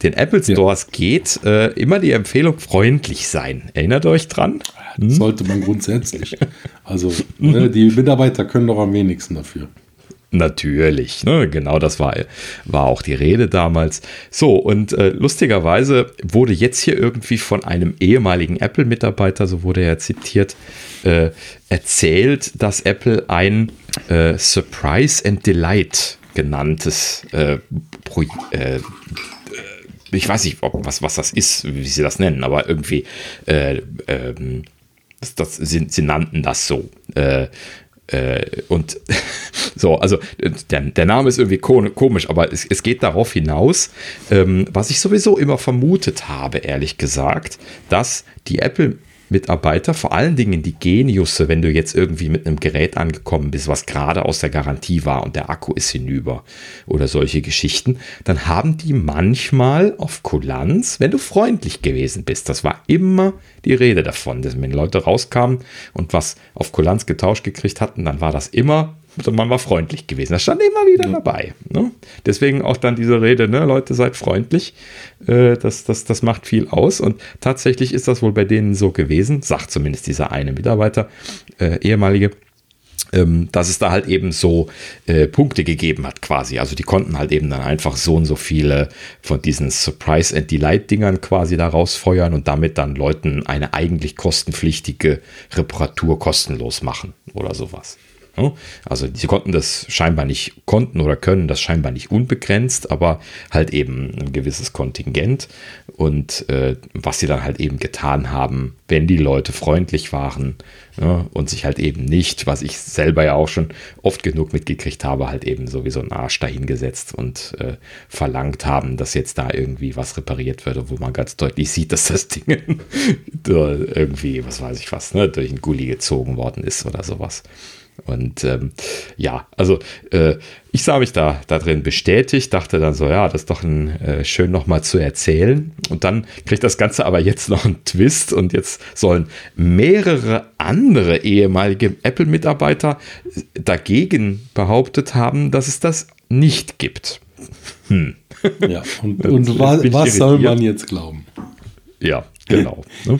den Apple Stores ja. geht, äh, immer die Empfehlung freundlich sein. Erinnert euch dran? Hm? Sollte man grundsätzlich. Also ne, die Mitarbeiter können doch am wenigsten dafür. Natürlich, ne? genau das war, war auch die Rede damals. So, und äh, lustigerweise wurde jetzt hier irgendwie von einem ehemaligen Apple-Mitarbeiter, so wurde er zitiert, äh, erzählt, dass Apple ein äh, Surprise and Delight genanntes äh, Pro äh, ich weiß nicht, ob, was, was das ist, wie sie das nennen, aber irgendwie, äh, ähm, das, das, sie, sie, nannten das so. Äh, äh, und so, also der, der, Name ist irgendwie komisch, aber es, es geht darauf hinaus, ähm, was ich sowieso immer vermutet habe, ehrlich gesagt, dass die Apple Mitarbeiter, vor allen Dingen die Geniusse, wenn du jetzt irgendwie mit einem Gerät angekommen bist, was gerade aus der Garantie war und der Akku ist hinüber oder solche Geschichten, dann haben die manchmal auf Kulanz, wenn du freundlich gewesen bist, das war immer die Rede davon, dass wenn Leute rauskamen und was auf Kulanz getauscht gekriegt hatten, dann war das immer man war freundlich gewesen. Das stand immer wieder ja. dabei. Ne? Deswegen auch dann diese Rede, ne? Leute, seid freundlich. Äh, das, das, das macht viel aus. Und tatsächlich ist das wohl bei denen so gewesen, sagt zumindest dieser eine Mitarbeiter, äh, ehemalige, ähm, dass es da halt eben so äh, Punkte gegeben hat quasi. Also die konnten halt eben dann einfach so und so viele von diesen Surprise and Delight Dingern quasi da rausfeuern und damit dann Leuten eine eigentlich kostenpflichtige Reparatur kostenlos machen oder sowas. Ne? Also sie konnten das scheinbar nicht, konnten oder können das scheinbar nicht unbegrenzt, aber halt eben ein gewisses Kontingent. Und äh, was sie dann halt eben getan haben, wenn die Leute freundlich waren ja, ne? und sich halt eben nicht, was ich selber ja auch schon oft genug mitgekriegt habe, halt eben sowieso einen Arsch dahingesetzt und äh, verlangt haben, dass jetzt da irgendwie was repariert würde, wo man ganz deutlich sieht, dass das Ding irgendwie, was weiß ich was, ne, durch einen Gully gezogen worden ist oder sowas. Und ähm, ja, also äh, ich sah mich da, da drin bestätigt, dachte dann so, ja, das ist doch ein, äh, schön nochmal zu erzählen. Und dann kriegt das Ganze aber jetzt noch einen Twist und jetzt sollen mehrere andere ehemalige Apple-Mitarbeiter dagegen behauptet haben, dass es das nicht gibt. Hm. Ja, und, und was, was soll man jetzt glauben? Ja, Genau. ne?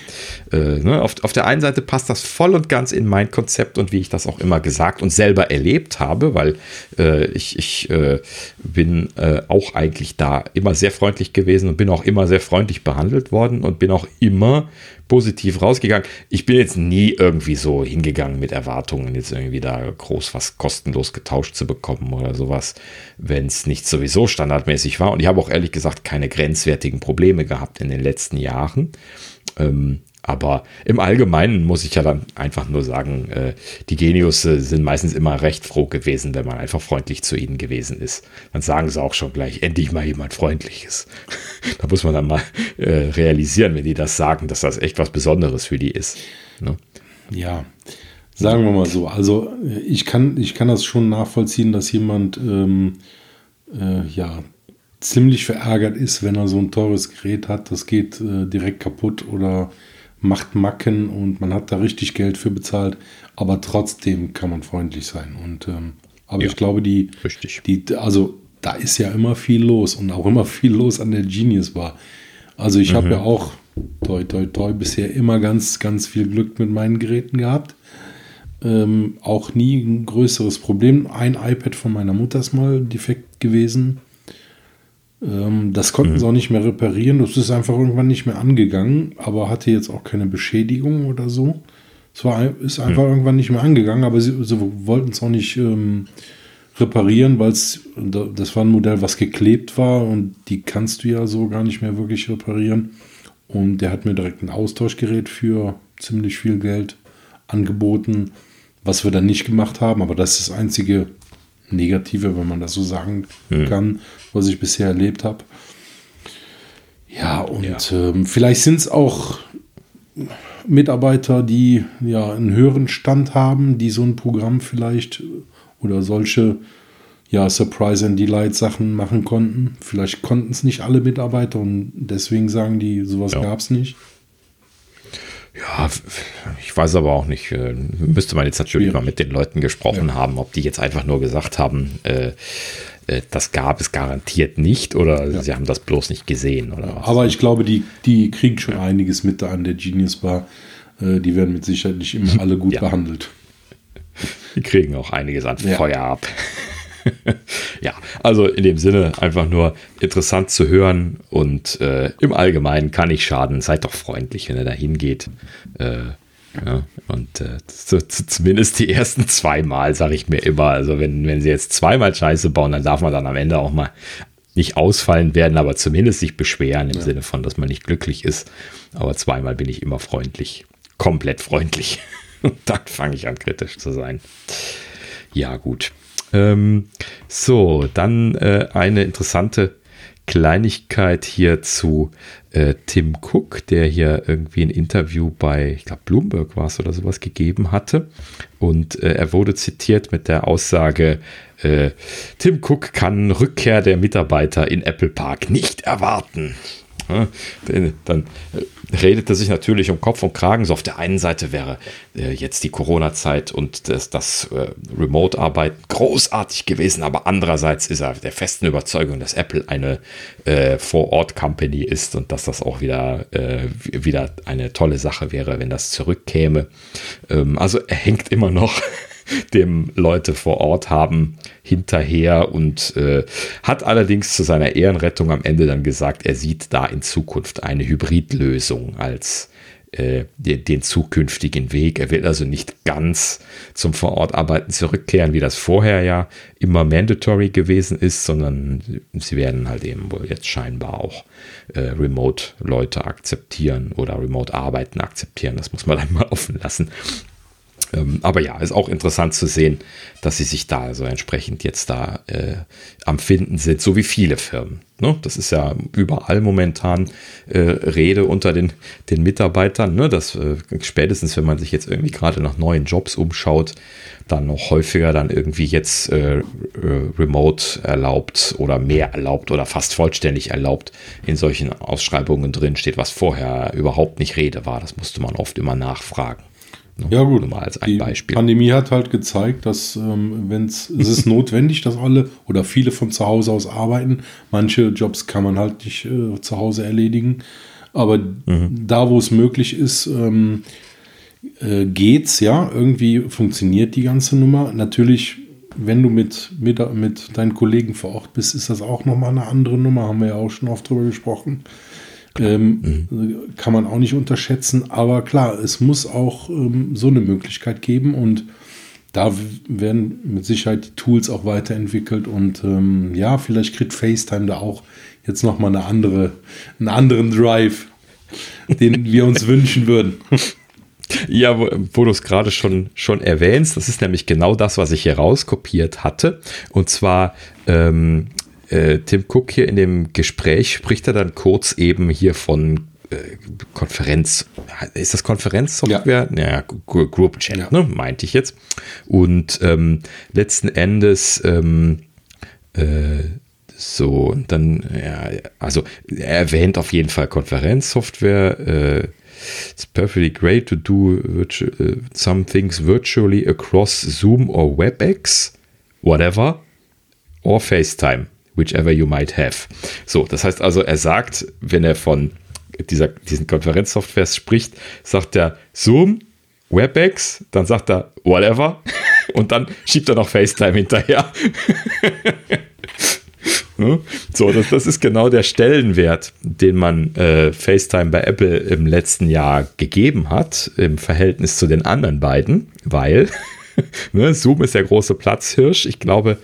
Äh, ne? Auf, auf der einen Seite passt das voll und ganz in mein Konzept und wie ich das auch immer gesagt und selber erlebt habe, weil äh, ich, ich äh, bin äh, auch eigentlich da immer sehr freundlich gewesen und bin auch immer sehr freundlich behandelt worden und bin auch immer positiv rausgegangen. Ich bin jetzt nie irgendwie so hingegangen mit Erwartungen, jetzt irgendwie da groß was kostenlos getauscht zu bekommen oder sowas, wenn es nicht sowieso standardmäßig war. Und ich habe auch ehrlich gesagt keine grenzwertigen Probleme gehabt in den letzten Jahren. Ähm, aber im Allgemeinen muss ich ja dann einfach nur sagen, äh, die Genius äh, sind meistens immer recht froh gewesen, wenn man einfach freundlich zu ihnen gewesen ist. Dann sagen sie auch schon gleich, endlich mal jemand Freundliches. da muss man dann mal äh, realisieren, wenn die das sagen, dass das echt was Besonderes für die ist. Ne? Ja, sagen wir mal so. Also ich kann, ich kann das schon nachvollziehen, dass jemand ähm, äh, ja ziemlich verärgert ist, wenn er so ein teures Gerät hat, das geht direkt kaputt oder macht Macken und man hat da richtig Geld für bezahlt, aber trotzdem kann man freundlich sein. Und ähm, aber ja, ich glaube, die, richtig. die, also da ist ja immer viel los und auch immer viel los an der Genius Bar. Also ich mhm. habe ja auch toi toi toi bisher immer ganz, ganz viel Glück mit meinen Geräten gehabt. Ähm, auch nie ein größeres Problem. Ein iPad von meiner Mutter ist mal defekt gewesen. Ähm, das konnten mhm. sie auch nicht mehr reparieren. Das ist einfach irgendwann nicht mehr angegangen, aber hatte jetzt auch keine Beschädigung oder so. Es war, ist einfach mhm. irgendwann nicht mehr angegangen, aber sie, sie wollten es auch nicht ähm, reparieren, weil es, das war ein Modell, was geklebt war und die kannst du ja so gar nicht mehr wirklich reparieren. Und der hat mir direkt ein Austauschgerät für ziemlich viel Geld angeboten, was wir dann nicht gemacht haben, aber das ist das einzige Negative, wenn man das so sagen mhm. kann, was ich bisher erlebt habe. Ja, und ja. Ähm, vielleicht sind es auch Mitarbeiter, die ja einen höheren Stand haben, die so ein Programm vielleicht oder solche ja, Surprise and Delight Sachen machen konnten. Vielleicht konnten es nicht alle Mitarbeiter und deswegen sagen die, sowas ja. gab es nicht. Ja, ich weiß aber auch nicht. Äh, müsste man jetzt natürlich Schwierig. mal mit den Leuten gesprochen ja. haben, ob die jetzt einfach nur gesagt haben, äh, äh, das gab es garantiert nicht oder ja. sie haben das bloß nicht gesehen oder was. Aber ich glaube, die, die kriegen schon ja. einiges mit da an der Genius Bar. Äh, die werden mit Sicherheit nicht immer alle gut behandelt. Die kriegen auch einiges an Feuer ab. ja, also in dem Sinne einfach nur interessant zu hören und äh, im Allgemeinen kann ich schaden. Seid doch freundlich, wenn ihr da hingeht. Äh, ja, und äh, so, zumindest die ersten zweimal sage ich mir immer. Also wenn, wenn sie jetzt zweimal Scheiße bauen, dann darf man dann am Ende auch mal nicht ausfallen werden, aber zumindest sich beschweren im ja. Sinne von, dass man nicht glücklich ist. Aber zweimal bin ich immer freundlich. Komplett freundlich. Und dann fange ich an, kritisch zu sein. Ja, gut. Ähm, so, dann äh, eine interessante Kleinigkeit hier zu äh, Tim Cook, der hier irgendwie ein Interview bei, ich glaube, Bloomberg war es oder sowas gegeben hatte. Und äh, er wurde zitiert mit der Aussage, äh, Tim Cook kann Rückkehr der Mitarbeiter in Apple Park nicht erwarten. Dann äh, redet er sich natürlich um Kopf und Kragen. So auf der einen Seite wäre äh, jetzt die Corona-Zeit und das, das äh, Remote-Arbeiten großartig gewesen, aber andererseits ist er der festen Überzeugung, dass Apple eine äh, Vor-Ort-Company ist und dass das auch wieder, äh, wieder eine tolle Sache wäre, wenn das zurückkäme. Ähm, also er hängt immer noch dem Leute vor Ort haben hinterher und äh, hat allerdings zu seiner Ehrenrettung am Ende dann gesagt, er sieht da in Zukunft eine Hybridlösung als äh, den, den, zukünftigen Weg. Er will also nicht ganz zum Vorortarbeiten zurückkehren, wie das vorher ja immer mandatory gewesen ist, sondern sie werden halt eben wohl jetzt scheinbar auch äh, Remote-Leute akzeptieren oder Remote-Arbeiten akzeptieren. Das muss man dann mal offen lassen. Ähm, aber ja, ist auch interessant zu sehen, dass sie sich da also entsprechend jetzt da äh, am Finden sind, so wie viele Firmen. Ne? Das ist ja überall momentan äh, Rede unter den, den Mitarbeitern, ne? dass äh, spätestens, wenn man sich jetzt irgendwie gerade nach neuen Jobs umschaut, dann noch häufiger dann irgendwie jetzt äh, äh, remote erlaubt oder mehr erlaubt oder fast vollständig erlaubt in solchen Ausschreibungen drin steht, was vorher überhaupt nicht Rede war. Das musste man oft immer nachfragen. Ja gut, mal als ein die Beispiel. Pandemie hat halt gezeigt, dass ähm, wenn es ist notwendig, dass alle oder viele von zu Hause aus arbeiten. Manche Jobs kann man halt nicht äh, zu Hause erledigen, aber mhm. da, wo es möglich ist, ähm, äh, geht's ja. Irgendwie funktioniert die ganze Nummer. Natürlich, wenn du mit, mit, mit deinen Kollegen vor Ort bist, ist das auch nochmal eine andere Nummer. Haben wir ja auch schon oft drüber gesprochen. Ähm, mhm. Kann man auch nicht unterschätzen. Aber klar, es muss auch ähm, so eine Möglichkeit geben und da werden mit Sicherheit die Tools auch weiterentwickelt und ähm, ja, vielleicht kriegt FaceTime da auch jetzt nochmal eine andere, einen anderen Drive, den wir uns wünschen würden. Ja, wo, wo du es gerade schon, schon erwähnst, das ist nämlich genau das, was ich hier rauskopiert hatte. Und zwar ähm, äh, Tim Cook hier in dem Gespräch spricht er dann kurz eben hier von äh, Konferenz, ist das Konferenzsoftware? Ja, ja Group Chat, ja. ne, meinte ich jetzt. Und ähm, letzten Endes, ähm, äh, so, und dann, ja, also er erwähnt auf jeden Fall Konferenzsoftware. Äh, it's perfectly great to do virtual, uh, some things virtually across Zoom or WebEx, whatever, or FaceTime whichever you might have. So, das heißt also, er sagt, wenn er von dieser, diesen Konferenzsoftware spricht, sagt er Zoom, WebEx, dann sagt er whatever und dann schiebt er noch FaceTime hinterher. so, das, das ist genau der Stellenwert, den man äh, FaceTime bei Apple im letzten Jahr gegeben hat, im Verhältnis zu den anderen beiden, weil ne, Zoom ist der große Platzhirsch. Ich glaube,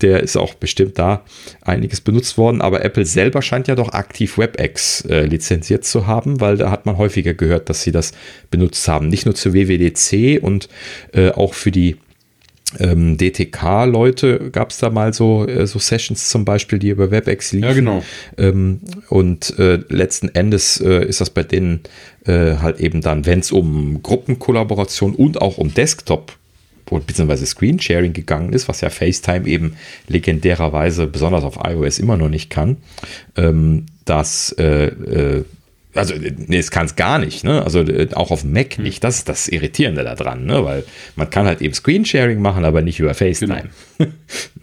der ist auch bestimmt da einiges benutzt worden. Aber Apple selber scheint ja doch aktiv WebEx äh, lizenziert zu haben, weil da hat man häufiger gehört, dass sie das benutzt haben. Nicht nur zu WWDC und äh, auch für die ähm, DTK-Leute gab es da mal so, äh, so Sessions zum Beispiel, die über WebEx liefen. Ja, genau. Ähm, und äh, letzten Endes äh, ist das bei denen äh, halt eben dann, wenn es um Gruppenkollaboration und auch um Desktop beziehungsweise Screensharing gegangen ist, was ja FaceTime eben legendärerweise besonders auf iOS immer noch nicht kann, ähm, dass äh, äh, also, nee, es kann es gar nicht, ne? Also äh, auch auf Mac hm. nicht. Das ist das Irritierende daran, ne? Weil man kann halt eben Screensharing machen, aber nicht über FaceTime. Genau.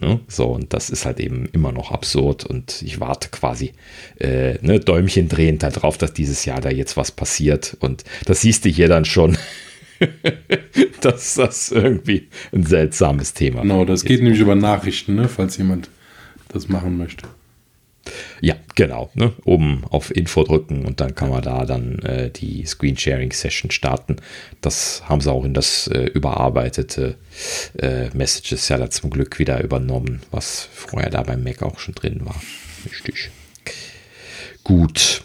ne? So, und das ist halt eben immer noch absurd und ich warte quasi äh, ne, Däumchen drehend darauf, dass dieses Jahr da jetzt was passiert. Und das siehst du hier dann schon. dass das irgendwie ein seltsames Thema Genau, das geht nämlich über Nachrichten, ne, falls jemand das machen möchte. Ja, genau. Ne? Oben auf Info drücken und dann kann man da dann äh, die Screensharing-Session starten. Das haben sie auch in das äh, überarbeitete äh, Messages ja da zum Glück wieder übernommen, was vorher da beim Mac auch schon drin war. Richtig. Gut.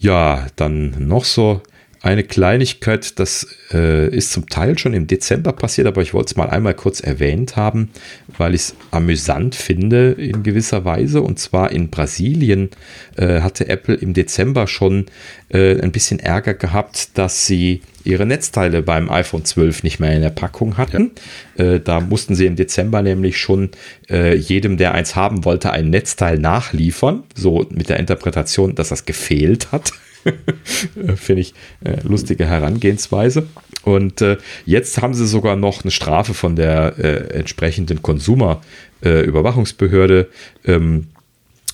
Ja, dann noch so eine Kleinigkeit, das äh, ist zum Teil schon im Dezember passiert, aber ich wollte es mal einmal kurz erwähnt haben, weil ich es amüsant finde in gewisser Weise. Und zwar in Brasilien äh, hatte Apple im Dezember schon äh, ein bisschen Ärger gehabt, dass sie ihre Netzteile beim iPhone 12 nicht mehr in der Packung hatten. Ja. Äh, da mussten sie im Dezember nämlich schon äh, jedem, der eins haben wollte, ein Netzteil nachliefern. So mit der Interpretation, dass das gefehlt hat. Finde ich äh, lustige Herangehensweise. Und äh, jetzt haben sie sogar noch eine Strafe von der äh, entsprechenden Konsumerüberwachungsbehörde ähm,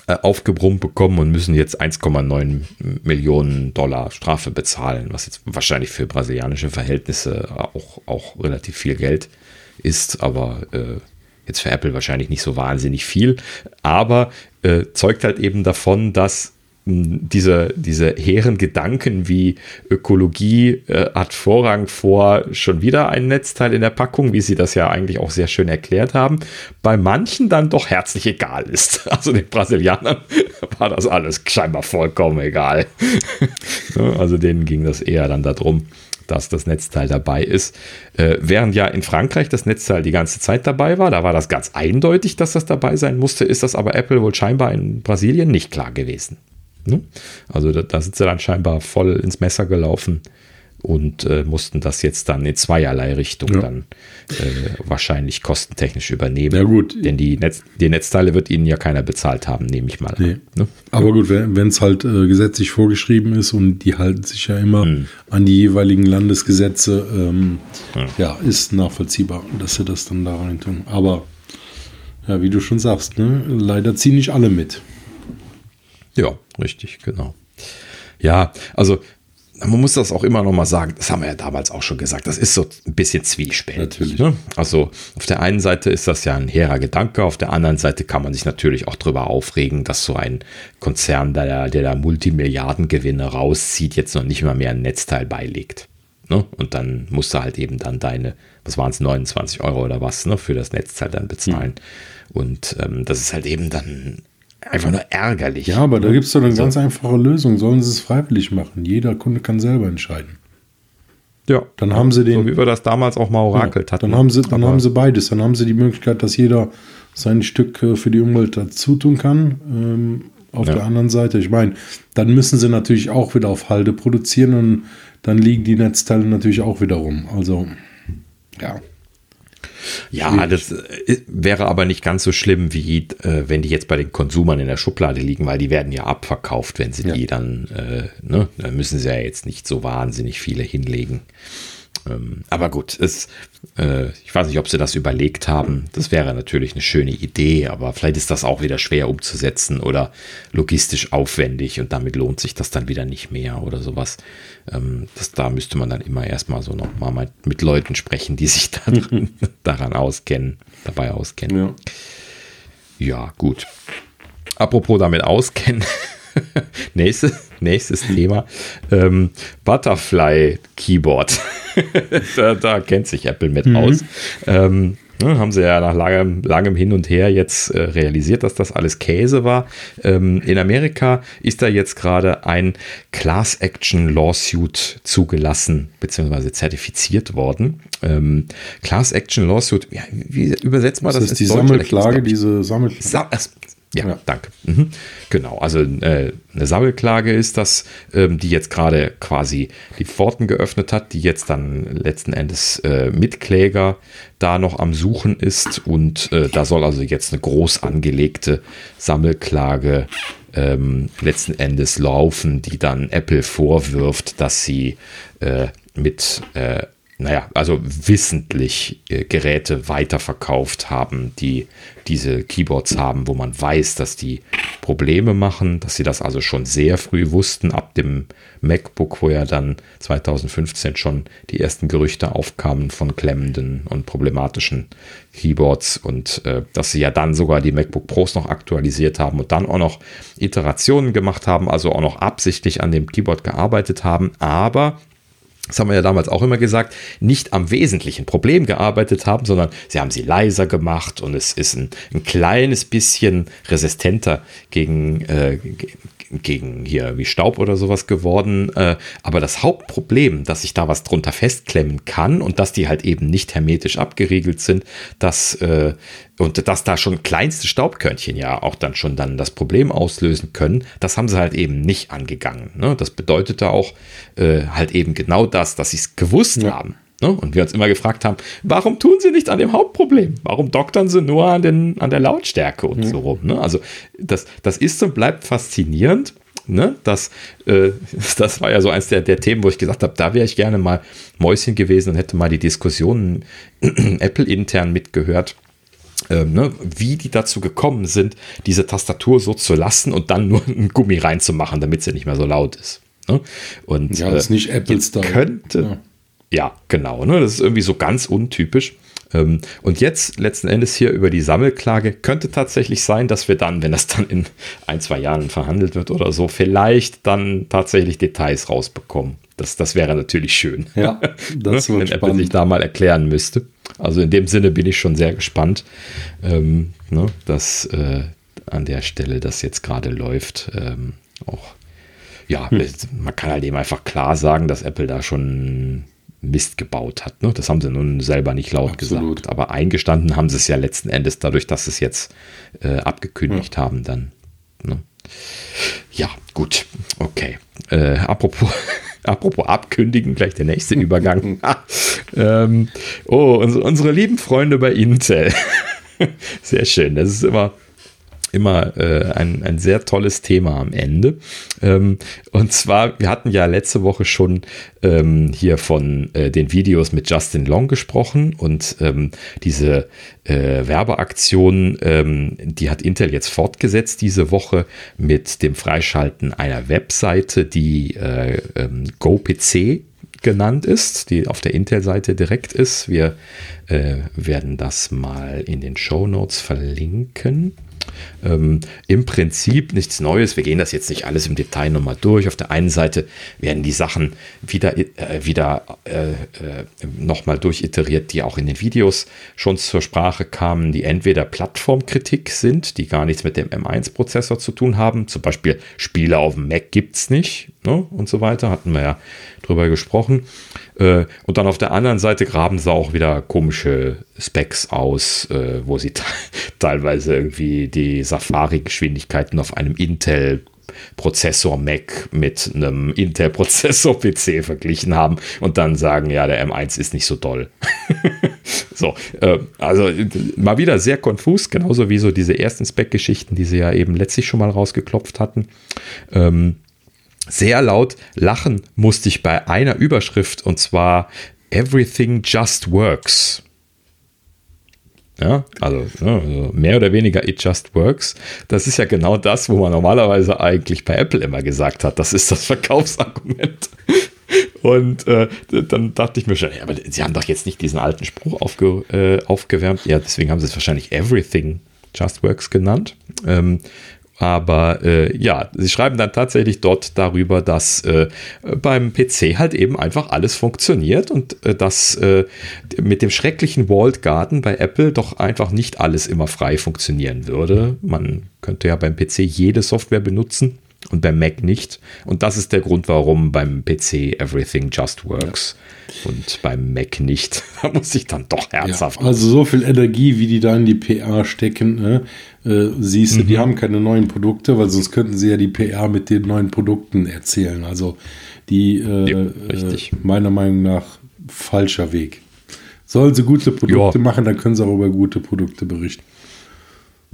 äh, aufgebrummt bekommen und müssen jetzt 1,9 Millionen Dollar Strafe bezahlen, was jetzt wahrscheinlich für brasilianische Verhältnisse auch, auch relativ viel Geld ist, aber äh, jetzt für Apple wahrscheinlich nicht so wahnsinnig viel, aber äh, zeugt halt eben davon, dass diese, diese hehren Gedanken wie Ökologie äh, hat Vorrang vor schon wieder ein Netzteil in der Packung, wie sie das ja eigentlich auch sehr schön erklärt haben, bei manchen dann doch herzlich egal ist. Also den Brasilianern war das alles scheinbar vollkommen egal. also denen ging das eher dann darum, dass das Netzteil dabei ist. Äh, während ja in Frankreich das Netzteil die ganze Zeit dabei war, da war das ganz eindeutig, dass das dabei sein musste, ist das aber Apple wohl scheinbar in Brasilien nicht klar gewesen. Ne? Also da, da sind sie dann scheinbar voll ins Messer gelaufen und äh, mussten das jetzt dann in zweierlei Richtung ja. dann äh, wahrscheinlich kostentechnisch übernehmen. Ja, gut. Denn die, Netz, die Netzteile wird ihnen ja keiner bezahlt haben, nehme ich mal nee. an. Ne? Aber gut, wenn es halt äh, gesetzlich vorgeschrieben ist und die halten sich ja immer hm. an die jeweiligen Landesgesetze, ähm, hm. ja, ist nachvollziehbar, dass sie das dann da rein tun. Aber ja, wie du schon sagst, ne, leider ziehen nicht alle mit. Ja, richtig, genau. Ja, also man muss das auch immer noch mal sagen, das haben wir ja damals auch schon gesagt, das ist so ein bisschen zwiespältig. Ne? Also auf der einen Seite ist das ja ein hehrer Gedanke, auf der anderen Seite kann man sich natürlich auch darüber aufregen, dass so ein Konzern, der, der da Multimilliardengewinne rauszieht, jetzt noch nicht mal mehr ein Netzteil beilegt. Ne? Und dann musst du halt eben dann deine, was waren es, 29 Euro oder was, ne, für das Netzteil dann bezahlen. Mhm. Und ähm, das ist halt eben dann einfach nur ärgerlich. Ja, aber da gibt es doch eine so. ganz einfache Lösung. Sollen sie es freiwillig machen? Jeder Kunde kann selber entscheiden. Ja. Dann haben sie den. So wie wir das damals auch mal orakelt ja, hatten. Dann haben sie, dann haben sie beides. Dann haben sie die Möglichkeit, dass jeder sein Stück äh, für die Umwelt dazu tun kann. Ähm, auf ja. der anderen Seite, ich meine, dann müssen sie natürlich auch wieder auf Halde produzieren und dann liegen die Netzteile natürlich auch wieder rum. Also, ja. Ja, das äh, wäre aber nicht ganz so schlimm, wie äh, wenn die jetzt bei den Konsumern in der Schublade liegen, weil die werden ja abverkauft, wenn sie ja. die dann, äh, ne, da müssen sie ja jetzt nicht so wahnsinnig viele hinlegen. Ähm, aber gut, es, äh, ich weiß nicht, ob sie das überlegt haben. Das wäre natürlich eine schöne Idee, aber vielleicht ist das auch wieder schwer umzusetzen oder logistisch aufwendig und damit lohnt sich das dann wieder nicht mehr oder sowas. Ähm, das, da müsste man dann immer erstmal so nochmal mit Leuten sprechen, die sich dann daran auskennen, dabei auskennen. Ja, ja gut. Apropos damit auskennen. nächstes, nächstes Thema. Ähm, Butterfly Keyboard. da, da, kennt sich Apple mit mhm. aus. Ähm, Ne, haben sie ja nach langem, langem Hin und Her jetzt äh, realisiert, dass das alles Käse war. Ähm, in Amerika ist da jetzt gerade ein Class Action Lawsuit zugelassen bzw. zertifiziert worden. Ähm, Class Action Lawsuit, ja, wie übersetzt man das? Das ist die Sammelklage, diese Sammel Sa ja, ja, danke. Mhm. Genau, also äh, eine Sammelklage ist das, ähm, die jetzt gerade quasi die Pforten geöffnet hat, die jetzt dann letzten Endes äh, Mitkläger da noch am Suchen ist und äh, da soll also jetzt eine groß angelegte Sammelklage ähm, letzten Endes laufen, die dann Apple vorwirft, dass sie äh, mit äh, naja, also wissentlich äh, Geräte weiterverkauft haben, die diese Keyboards haben, wo man weiß, dass die Probleme machen, dass sie das also schon sehr früh wussten, ab dem MacBook, wo ja dann 2015 schon die ersten Gerüchte aufkamen von klemmenden und problematischen Keyboards und äh, dass sie ja dann sogar die MacBook Pros noch aktualisiert haben und dann auch noch Iterationen gemacht haben, also auch noch absichtlich an dem Keyboard gearbeitet haben, aber das haben wir ja damals auch immer gesagt, nicht am wesentlichen Problem gearbeitet haben, sondern sie haben sie leiser gemacht und es ist ein, ein kleines bisschen resistenter gegen, äh, gegen hier wie Staub oder sowas geworden. Äh, aber das Hauptproblem, dass ich da was drunter festklemmen kann und dass die halt eben nicht hermetisch abgeriegelt sind, dass äh, und dass da schon kleinste Staubkörnchen ja auch dann schon dann das Problem auslösen können, das haben sie halt eben nicht angegangen. Ne? Das bedeutete auch äh, halt eben genau das, dass sie es gewusst ja. haben. Ne? Und wir uns immer gefragt haben, warum tun sie nicht an dem Hauptproblem? Warum doktern sie nur an, den, an der Lautstärke und mhm. so rum? Ne? Also das, das ist und bleibt faszinierend. Ne? Das, äh, das war ja so eins der, der Themen, wo ich gesagt habe, da wäre ich gerne mal Mäuschen gewesen und hätte mal die Diskussionen Apple intern mitgehört. Ähm, ne, wie die dazu gekommen sind, diese Tastatur so zu lassen und dann nur ein Gummi reinzumachen, damit sie nicht mehr so laut ist. Ne? Und, ja, das ist nicht Apple-Style. Könnte, ja. Ja, genau. Ne? Das ist irgendwie so ganz untypisch. Ähm, und jetzt letzten Endes hier über die Sammelklage könnte tatsächlich sein, dass wir dann, wenn das dann in ein, zwei Jahren verhandelt wird oder so, vielleicht dann tatsächlich Details rausbekommen. Das, das wäre natürlich schön. Ja, das ne? Wenn spannend. Apple sich da mal erklären müsste. Also in dem Sinne bin ich schon sehr gespannt, ähm, ne, dass äh, an der Stelle das jetzt gerade läuft. Ähm, auch ja, hm. man kann halt eben einfach klar sagen, dass Apple da schon Mist gebaut hat. Ne? Das haben sie nun selber nicht laut Absolut. gesagt. Aber eingestanden haben sie es ja letzten Endes dadurch, dass sie es jetzt äh, abgekündigt ja. haben dann. Ne? Ja, gut. Okay. Äh, apropos, apropos abkündigen, gleich der nächste Übergang. ähm, oh, unsere, unsere lieben Freunde bei Intel. Sehr schön. Das ist immer immer äh, ein, ein sehr tolles Thema am Ende. Ähm, und zwar, wir hatten ja letzte Woche schon ähm, hier von äh, den Videos mit Justin Long gesprochen und ähm, diese äh, Werbeaktion, ähm, die hat Intel jetzt fortgesetzt diese Woche mit dem Freischalten einer Webseite, die äh, ähm, GoPC genannt ist, die auf der Intel-Seite direkt ist. Wir äh, werden das mal in den Show Notes verlinken. Ähm, Im Prinzip nichts Neues. Wir gehen das jetzt nicht alles im Detail nochmal durch. Auf der einen Seite werden die Sachen wieder, äh, wieder äh, äh, nochmal durchiteriert, die auch in den Videos schon zur Sprache kamen, die entweder Plattformkritik sind, die gar nichts mit dem M1-Prozessor zu tun haben. Zum Beispiel Spiele auf dem Mac gibt es nicht ne? und so weiter. Hatten wir ja drüber gesprochen. Äh, und dann auf der anderen Seite graben sie auch wieder komische Specs aus, äh, wo sie teilweise irgendwie die Safari-Geschwindigkeiten auf einem Intel Prozessor Mac mit einem Intel Prozessor PC verglichen haben und dann sagen, ja, der M1 ist nicht so doll. so, äh, also mal wieder sehr konfus, genauso wie so diese ersten Spec-Geschichten, die sie ja eben letztlich schon mal rausgeklopft hatten. Ähm, sehr laut lachen musste ich bei einer Überschrift und zwar Everything Just Works. Ja, also, also, mehr oder weniger It Just Works. Das ist ja genau das, wo man normalerweise eigentlich bei Apple immer gesagt hat. Das ist das Verkaufsargument. Und äh, dann dachte ich mir schon, ja, aber sie haben doch jetzt nicht diesen alten Spruch aufge, äh, aufgewärmt. Ja, deswegen haben sie es wahrscheinlich Everything Just Works genannt. Ähm, aber äh, ja, sie schreiben dann tatsächlich dort darüber, dass äh, beim PC halt eben einfach alles funktioniert und äh, dass äh, mit dem schrecklichen Walled Garden bei Apple doch einfach nicht alles immer frei funktionieren würde. Man könnte ja beim PC jede Software benutzen und beim Mac nicht. Und das ist der Grund, warum beim PC Everything Just Works ja. und beim Mac nicht. Da muss ich dann doch herzhaft. Ja, also so viel Energie, wie die da in die PR stecken, ne? Äh, siehst du, mhm. die haben keine neuen Produkte, weil sonst könnten sie ja die PR mit den neuen Produkten erzählen. Also die äh, ja, äh, meiner Meinung nach falscher Weg. Sollen sie gute Produkte ja. machen, dann können sie auch über gute Produkte berichten.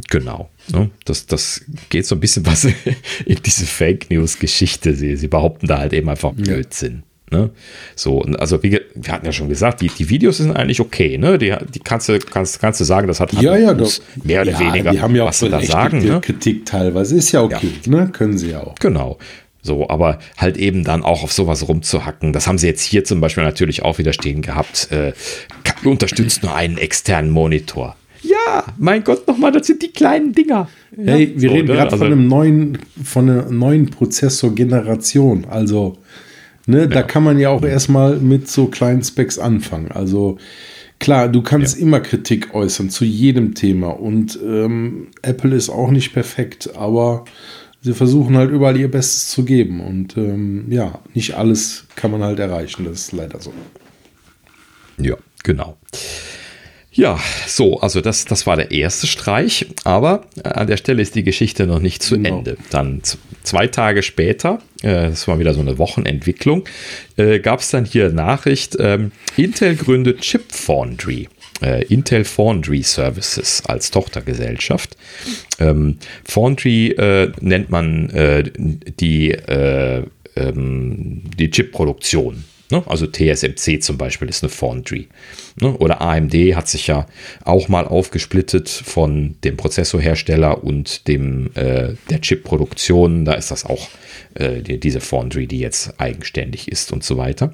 Genau. Ne? Das, das geht so ein bisschen was in diese Fake News-Geschichte. Sie, sie behaupten da halt eben einfach Blödsinn. Ne? So, also wie wir hatten ja schon gesagt, die, die Videos sind eigentlich okay, ne? Die, die kannst du, kannst, kannst du sagen, das hat ja, ja, doch. mehr oder ja, weniger, die haben ja auch was da sagen. Ne? Kritik teilweise ist ja okay, ja. ne? Können sie ja auch. Genau. So, aber halt eben dann auch auf sowas rumzuhacken. Das haben sie jetzt hier zum Beispiel natürlich auch wieder stehen gehabt. Äh, unterstützt nur einen externen Monitor. Ja, mein Gott, nochmal, das sind die kleinen Dinger. Hey, wir so, reden ne? gerade also, von einem neuen, von einer neuen Prozessor-Generation. Also Ne, ja. Da kann man ja auch erstmal mit so kleinen Specs anfangen. Also klar, du kannst ja. immer Kritik äußern zu jedem Thema und ähm, Apple ist auch nicht perfekt, aber sie versuchen halt überall ihr Bestes zu geben und ähm, ja, nicht alles kann man halt erreichen, das ist leider so. Ja, genau. Ja, so, also das, das war der erste Streich, aber äh, an der Stelle ist die Geschichte noch nicht zu genau. Ende. Dann zwei Tage später, äh, das war wieder so eine Wochenentwicklung, äh, gab es dann hier Nachricht, ähm, Intel gründet Chip Foundry. Äh, Intel Foundry Services als Tochtergesellschaft. Ähm, Foundry äh, nennt man die, ähm, die Chip-Produktion Ne? Also TSMC zum Beispiel ist eine Foundry. Ne? Oder AMD hat sich ja auch mal aufgesplittet von dem Prozessorhersteller und dem äh, der Chipproduktion. Da ist das auch äh, die, diese Foundry, die jetzt eigenständig ist und so weiter.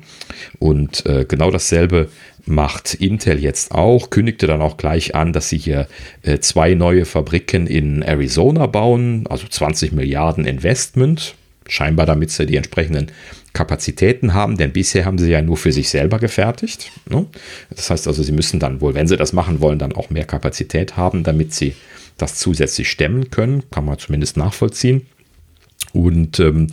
Und äh, genau dasselbe macht Intel jetzt auch, kündigte dann auch gleich an, dass sie hier äh, zwei neue Fabriken in Arizona bauen, also 20 Milliarden Investment. Scheinbar damit sie die entsprechenden Kapazitäten haben, denn bisher haben sie ja nur für sich selber gefertigt. Ne? Das heißt also, sie müssen dann wohl, wenn sie das machen wollen, dann auch mehr Kapazität haben, damit sie das zusätzlich stemmen können. Kann man zumindest nachvollziehen. Und ähm,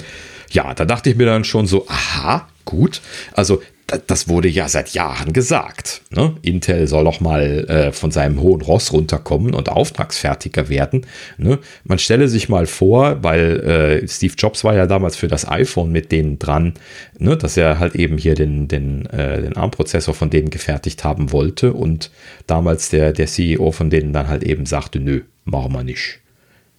ja, da dachte ich mir dann schon so, aha, gut. Also das wurde ja seit Jahren gesagt. Ne? Intel soll doch mal äh, von seinem hohen Ross runterkommen und auftragsfertiger werden. Ne? Man stelle sich mal vor, weil äh, Steve Jobs war ja damals für das iPhone mit denen dran, ne? dass er halt eben hier den, den, äh, den ARM-Prozessor von denen gefertigt haben wollte und damals der, der CEO von denen dann halt eben sagte, nö, machen wir nicht.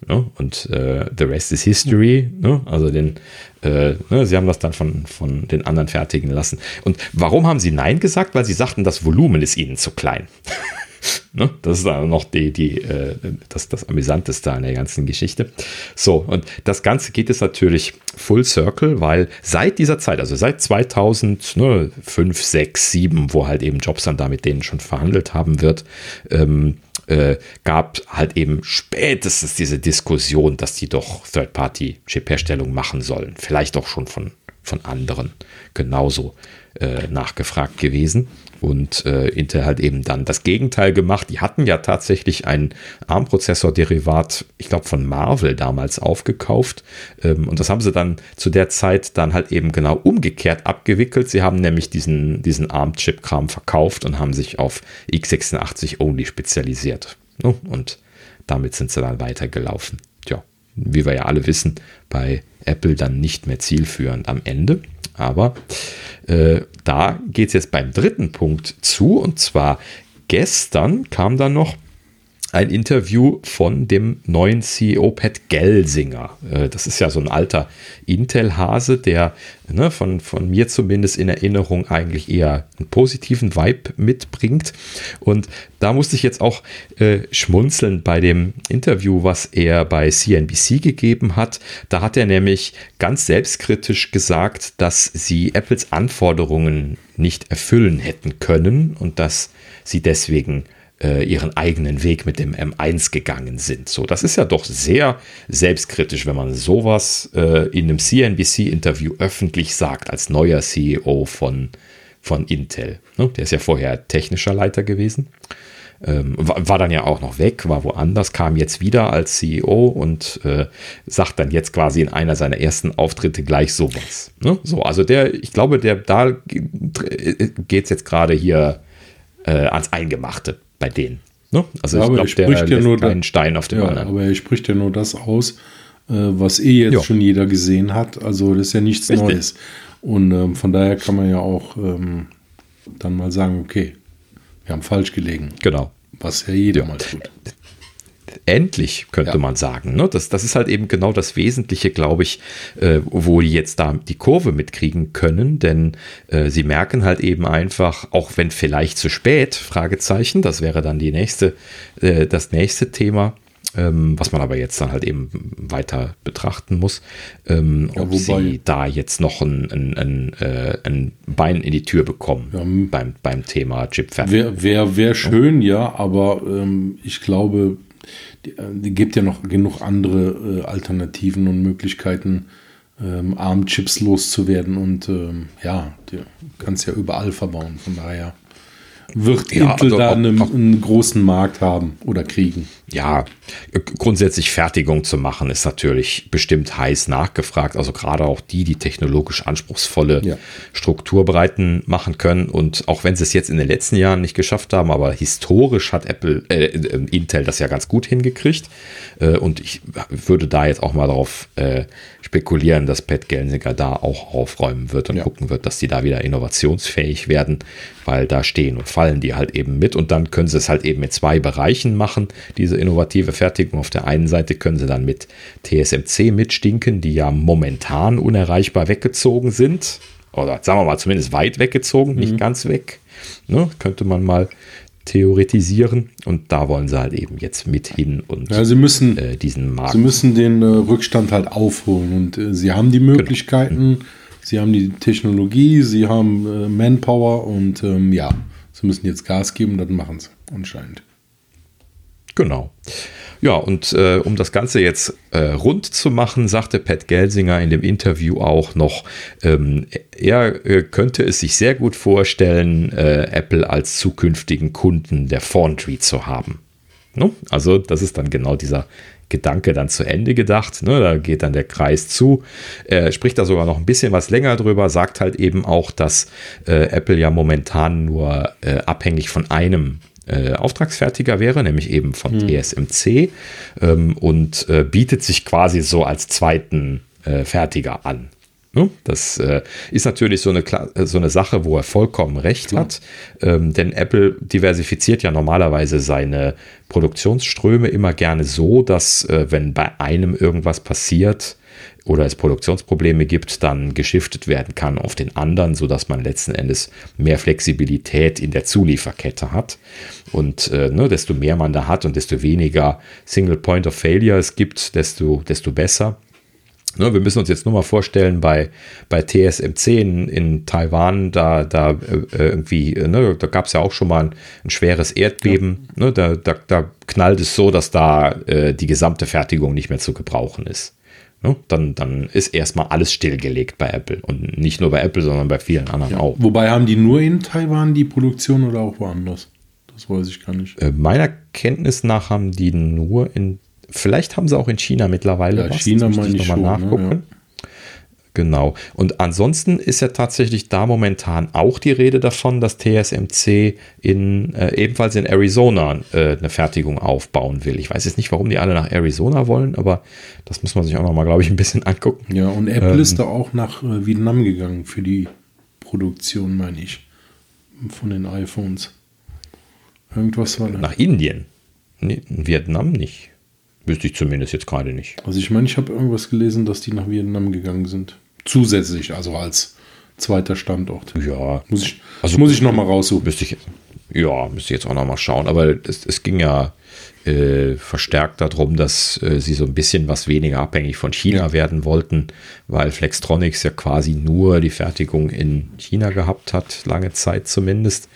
Ne? Und äh, The Rest is History. Ne? Also den, äh, ne? sie haben das dann von, von den anderen fertigen lassen. Und warum haben sie Nein gesagt? Weil sie sagten, das Volumen ist ihnen zu klein. ne? Das ist dann noch die, die, äh, das, das Amüsanteste an der ganzen Geschichte. So, und das Ganze geht jetzt natürlich full circle, weil seit dieser Zeit, also seit 2005, 6, 7, wo halt eben Jobs dann da mit denen schon verhandelt haben wird, ähm, äh, gab halt eben spätestens diese Diskussion, dass die doch Third-Party-Chip-Herstellung machen sollen. Vielleicht auch schon von, von anderen genauso äh, nachgefragt gewesen und äh, Intel hat eben dann das Gegenteil gemacht. Die hatten ja tatsächlich ein ARM-Prozessor-Derivat, ich glaube von Marvel damals aufgekauft ähm, und das haben sie dann zu der Zeit dann halt eben genau umgekehrt abgewickelt. Sie haben nämlich diesen, diesen ARM-Chip-Kram verkauft und haben sich auf x86 only spezialisiert. Ne? Und damit sind sie dann weitergelaufen. Wie wir ja alle wissen, bei Apple dann nicht mehr zielführend am Ende. Aber äh, da geht es jetzt beim dritten Punkt zu. Und zwar gestern kam dann noch ein Interview von dem neuen CEO Pat Gelsinger. Äh, das ist ja so ein alter Intel-Hase, der ne, von, von mir zumindest in Erinnerung eigentlich eher einen positiven Vibe mitbringt. Und da musste ich jetzt auch äh, schmunzeln bei dem Interview, was er bei CNBC gegeben hat. Da hat er nämlich ganz selbstkritisch gesagt, dass sie Apples Anforderungen nicht erfüllen hätten können und dass sie deswegen äh, ihren eigenen Weg mit dem M1 gegangen sind. So, das ist ja doch sehr selbstkritisch, wenn man sowas äh, in einem CNBC-Interview öffentlich sagt, als neuer CEO von, von Intel. Ne? Der ist ja vorher technischer Leiter gewesen. Ähm, war, war, dann ja auch noch weg, war woanders, kam jetzt wieder als CEO und äh, sagt dann jetzt quasi in einer seiner ersten Auftritte gleich sowas. Ne? So, also der, ich glaube, der da geht es jetzt gerade hier äh, ans Eingemachte bei denen. Ne? Also ja, ich glaube, der ja nur keinen Stein auf dem ja, anderen. Aber er spricht ja nur das aus, äh, was eh jetzt ja. schon jeder gesehen hat. Also das ist ja nichts Richtig. Neues. Und ähm, von daher kann man ja auch ähm, dann mal sagen, okay, wir haben falsch gelegen. Genau. Was ja jeder mal tut endlich, könnte ja. man sagen. Ne? Das, das ist halt eben genau das Wesentliche, glaube ich, äh, wo die jetzt da die Kurve mitkriegen können, denn äh, sie merken halt eben einfach, auch wenn vielleicht zu spät, Fragezeichen, das wäre dann die nächste, äh, das nächste Thema, ähm, was man aber jetzt dann halt eben weiter betrachten muss, ähm, ja, ob sie da jetzt noch ein, ein, ein, äh, ein, Bein in die Tür bekommen ja, beim, beim Thema Chipfertigung. Wäre wär, wär schön, ja, aber ähm, ich glaube, die, äh, die gibt ja noch genug andere äh, Alternativen und Möglichkeiten, ähm, ARM-Chips loszuwerden und ähm, ja, du kannst ja überall verbauen. Von daher wird ja, Intel also da einen, großen Markt haben oder kriegen. Ja, grundsätzlich Fertigung zu machen ist natürlich bestimmt heiß nachgefragt. Also gerade auch die, die technologisch anspruchsvolle ja. Strukturbreiten machen können. Und auch wenn sie es jetzt in den letzten Jahren nicht geschafft haben, aber historisch hat Apple, äh, äh Intel das ja ganz gut hingekriegt. Äh, und ich würde da jetzt auch mal darauf äh, spekulieren, dass Pat Gelsinger da auch aufräumen wird und ja. gucken wird, dass die da wieder innovationsfähig werden, weil da stehen und fallen die halt eben mit und dann können sie es halt eben in zwei Bereichen machen, diese innovative Fertigung. Auf der einen Seite können sie dann mit TSMC mitstinken, die ja momentan unerreichbar weggezogen sind. oder sagen wir mal zumindest weit weggezogen, nicht mhm. ganz weg. Ne? Könnte man mal theoretisieren und da wollen sie halt eben jetzt mit hin und ja, sie müssen äh, diesen Markt. Sie müssen den äh, Rückstand halt aufholen und äh, sie haben die genau. Möglichkeiten, genau. sie haben die Technologie, sie haben äh, Manpower und ähm, ja, sie müssen jetzt Gas geben, dann machen sie anscheinend. Genau. Ja, und äh, um das Ganze jetzt äh, rund zu machen, sagte Pat Gelsinger in dem Interview auch noch, ähm, er äh, könnte es sich sehr gut vorstellen, äh, Apple als zukünftigen Kunden der Foundry zu haben. No? Also das ist dann genau dieser Gedanke dann zu Ende gedacht. Ne? Da geht dann der Kreis zu. Er spricht da sogar noch ein bisschen was länger drüber, sagt halt eben auch, dass äh, Apple ja momentan nur äh, abhängig von einem äh, Auftragsfertiger wäre, nämlich eben von hm. ESMC ähm, und äh, bietet sich quasi so als zweiten äh, Fertiger an. Ne? Das äh, ist natürlich so eine, äh, so eine Sache, wo er vollkommen recht Klar. hat, ähm, denn Apple diversifiziert ja normalerweise seine Produktionsströme immer gerne so, dass wenn bei einem irgendwas passiert, oder es Produktionsprobleme gibt, dann geschiftet werden kann auf den anderen, sodass man letzten Endes mehr Flexibilität in der Zulieferkette hat. Und äh, ne, desto mehr man da hat und desto weniger Single Point of Failure es gibt, desto, desto besser. Ne, wir müssen uns jetzt nur mal vorstellen, bei, bei TSMC in, in Taiwan, da, da äh, irgendwie, ne, da gab es ja auch schon mal ein, ein schweres Erdbeben. Ja. Ne, da, da, da knallt es so, dass da äh, die gesamte Fertigung nicht mehr zu gebrauchen ist. Ne? Dann, dann ist erstmal alles stillgelegt bei Apple. Und nicht nur bei Apple, sondern bei vielen anderen ja. auch. Wobei haben die nur in Taiwan die Produktion oder auch woanders? Das weiß ich gar nicht. Äh, meiner Kenntnis nach haben die nur in. Vielleicht haben sie auch in China mittlerweile ja, was. China meine ich nochmal ne? nachgucken. Ne? Genau. Und ansonsten ist ja tatsächlich da momentan auch die Rede davon, dass TSMC in, äh, ebenfalls in Arizona äh, eine Fertigung aufbauen will. Ich weiß jetzt nicht, warum die alle nach Arizona wollen, aber das muss man sich auch nochmal, glaube ich, ein bisschen angucken. Ja, und Apple ähm, ist da auch nach äh, Vietnam gegangen für die Produktion, meine ich, von den iPhones. Irgendwas war da. Nach Indien? Nee, Vietnam nicht. Wüsste ich zumindest jetzt gerade nicht. Also ich meine, ich habe irgendwas gelesen, dass die nach Vietnam gegangen sind. Zusätzlich, also als zweiter Standort. Ja. Muss ich, also, muss ich nochmal raussuchen. Müsste ich, ja, müsste ich jetzt auch nochmal schauen. Aber es, es ging ja äh, verstärkt darum, dass äh, sie so ein bisschen was weniger abhängig von China ja. werden wollten, weil Flextronics ja quasi nur die Fertigung in China gehabt hat, lange Zeit zumindest.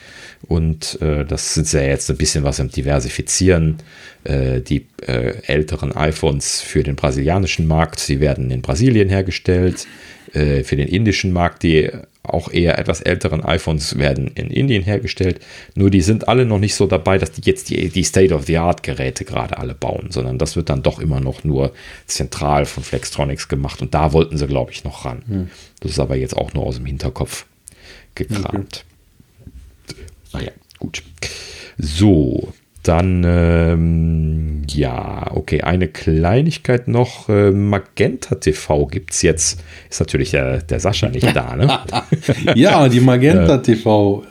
Und äh, das sind ja jetzt ein bisschen was am Diversifizieren. Äh, die äh, älteren iPhones für den brasilianischen Markt, sie werden in Brasilien hergestellt. Äh, für den indischen Markt, die auch eher etwas älteren iPhones werden in Indien hergestellt. Nur die sind alle noch nicht so dabei, dass die jetzt die, die State-of-the-Art-Geräte gerade alle bauen, sondern das wird dann doch immer noch nur zentral von Flextronics gemacht. Und da wollten sie, glaube ich, noch ran. Hm. Das ist aber jetzt auch nur aus dem Hinterkopf gekramt. Okay. Naja, gut. So, dann, ähm, ja, okay, eine Kleinigkeit noch. Äh, Magenta TV gibt es jetzt. Ist natürlich der, der Sascha nicht da, ne? ja, die Magenta TV.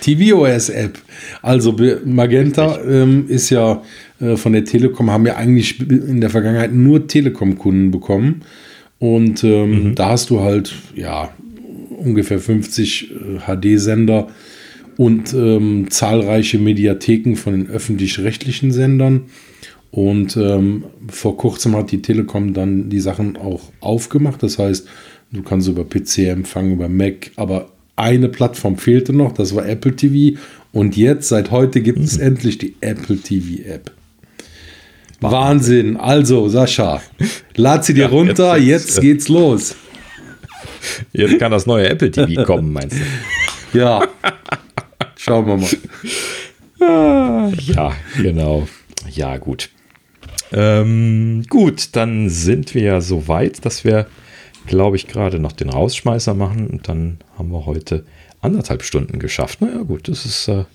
TVOS-App. Also Magenta ähm, ist ja äh, von der Telekom, haben ja eigentlich in der Vergangenheit nur Telekom-Kunden bekommen. Und ähm, mhm. da hast du halt, ja, ungefähr 50 äh, HD-Sender und ähm, zahlreiche Mediatheken von den öffentlich-rechtlichen Sendern. Und ähm, vor kurzem hat die Telekom dann die Sachen auch aufgemacht. Das heißt, du kannst über PC empfangen, über Mac, aber eine Plattform fehlte noch, das war Apple TV. Und jetzt, seit heute, gibt es mhm. endlich die Apple TV App. Wahnsinn. Also, Sascha, lad sie dir ja, runter, jetzt, jetzt, geht's los. Jetzt kann das neue Apple TV kommen, meinst du? Ja. Schauen wir mal. Ah, ja, genau. Ja, gut. Ähm, gut, dann sind wir ja so weit, dass wir, glaube ich, gerade noch den Rausschmeißer machen und dann haben wir heute anderthalb Stunden geschafft. Naja, gut, das ist äh,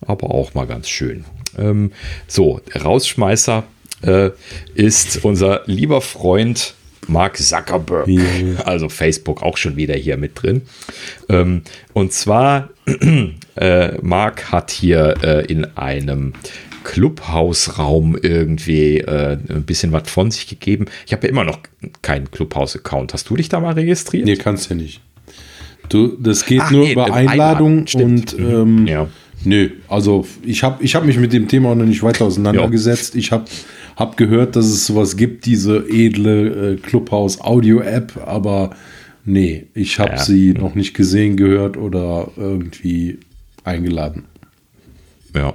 aber auch mal ganz schön. Ähm, so, Rausschmeißer äh, ist unser lieber Freund Mark Zuckerberg, yeah. also Facebook auch schon wieder hier mit drin. Ähm, und zwar, äh, Mark hat hier äh, in einem Clubhouse-Raum irgendwie äh, ein bisschen was von sich gegeben. Ich habe ja immer noch keinen Clubhouse-Account. Hast du dich da mal registriert? Nee, kannst ja nicht. Du, das geht Ach, nur nee, über Einladung und mhm. ähm, ja. nö, also ich habe ich hab mich mit dem Thema noch nicht weiter auseinandergesetzt. Ja. Ich habe hab gehört, dass es sowas gibt, diese edle äh, Clubhouse Audio App, aber nee, ich habe ja. sie noch nicht gesehen, gehört oder irgendwie eingeladen. Ja,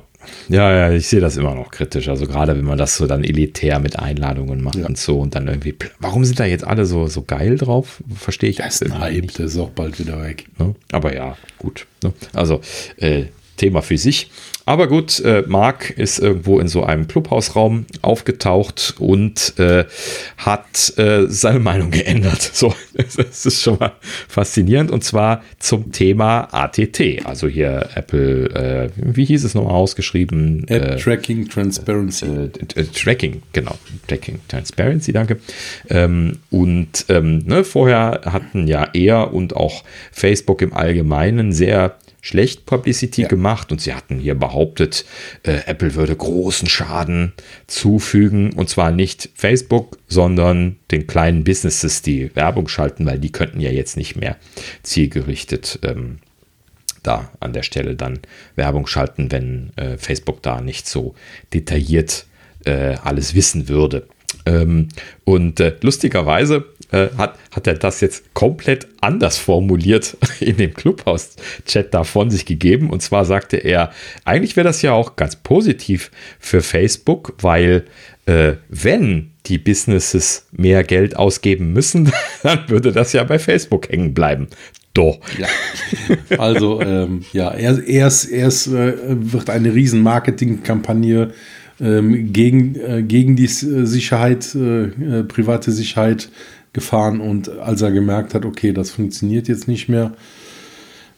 ja, ja, ich sehe das immer noch kritisch. Also gerade wenn man das so dann elitär mit Einladungen macht ja. und so und dann irgendwie, warum sind da jetzt alle so, so geil drauf? Verstehe ich. Das ist Hype, nicht. das ist auch bald wieder weg. Ne? Aber ja, gut. Ne? Also äh, Thema für sich. Aber gut, äh, Mark ist irgendwo in so einem Clubhausraum aufgetaucht und äh, hat äh, seine Meinung geändert. So, das ist schon mal faszinierend. Und zwar zum Thema ATT. Also hier Apple, äh, wie hieß es nochmal ausgeschrieben? App äh, Tracking Transparency. Äh, Tracking, genau. Tracking Transparency, danke. Ähm, und ähm, ne, vorher hatten ja er und auch Facebook im Allgemeinen sehr schlecht Publicity ja. gemacht und sie hatten hier behauptet, äh, Apple würde großen Schaden zufügen und zwar nicht Facebook, sondern den kleinen Businesses, die Werbung schalten, weil die könnten ja jetzt nicht mehr zielgerichtet ähm, da an der Stelle dann Werbung schalten, wenn äh, Facebook da nicht so detailliert äh, alles wissen würde. Ähm, und äh, lustigerweise äh, hat, hat er das jetzt komplett anders formuliert in dem Clubhouse-Chat da von sich gegeben. Und zwar sagte er, eigentlich wäre das ja auch ganz positiv für Facebook, weil äh, wenn die Businesses mehr Geld ausgeben müssen, dann würde das ja bei Facebook hängen bleiben. Doch. Ja. Also, ähm, ja, erst, erst, erst äh, wird eine riesen Marketingkampagne ähm, gegen, äh, gegen die Sicherheit, äh, äh, private Sicherheit gefahren und als er gemerkt hat, okay, das funktioniert jetzt nicht mehr,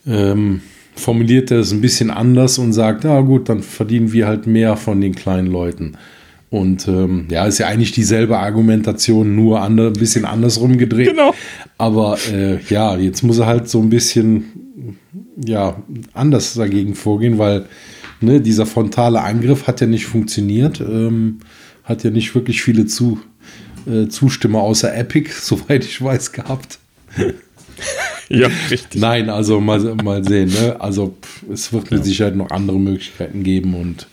ähm, formuliert er es ein bisschen anders und sagt, na gut, dann verdienen wir halt mehr von den kleinen Leuten. Und ähm, ja, ist ja eigentlich dieselbe Argumentation, nur andere, ein bisschen andersrum gedreht. Genau. Aber äh, ja, jetzt muss er halt so ein bisschen ja, anders dagegen vorgehen, weil ne, dieser frontale Angriff hat ja nicht funktioniert, ähm, hat ja nicht wirklich viele zu, äh, Zustimmer außer Epic, soweit ich weiß, gehabt. ja, richtig. Nein, also mal, mal sehen. Ne? Also pff, es wird mit ja. Sicherheit noch andere Möglichkeiten geben und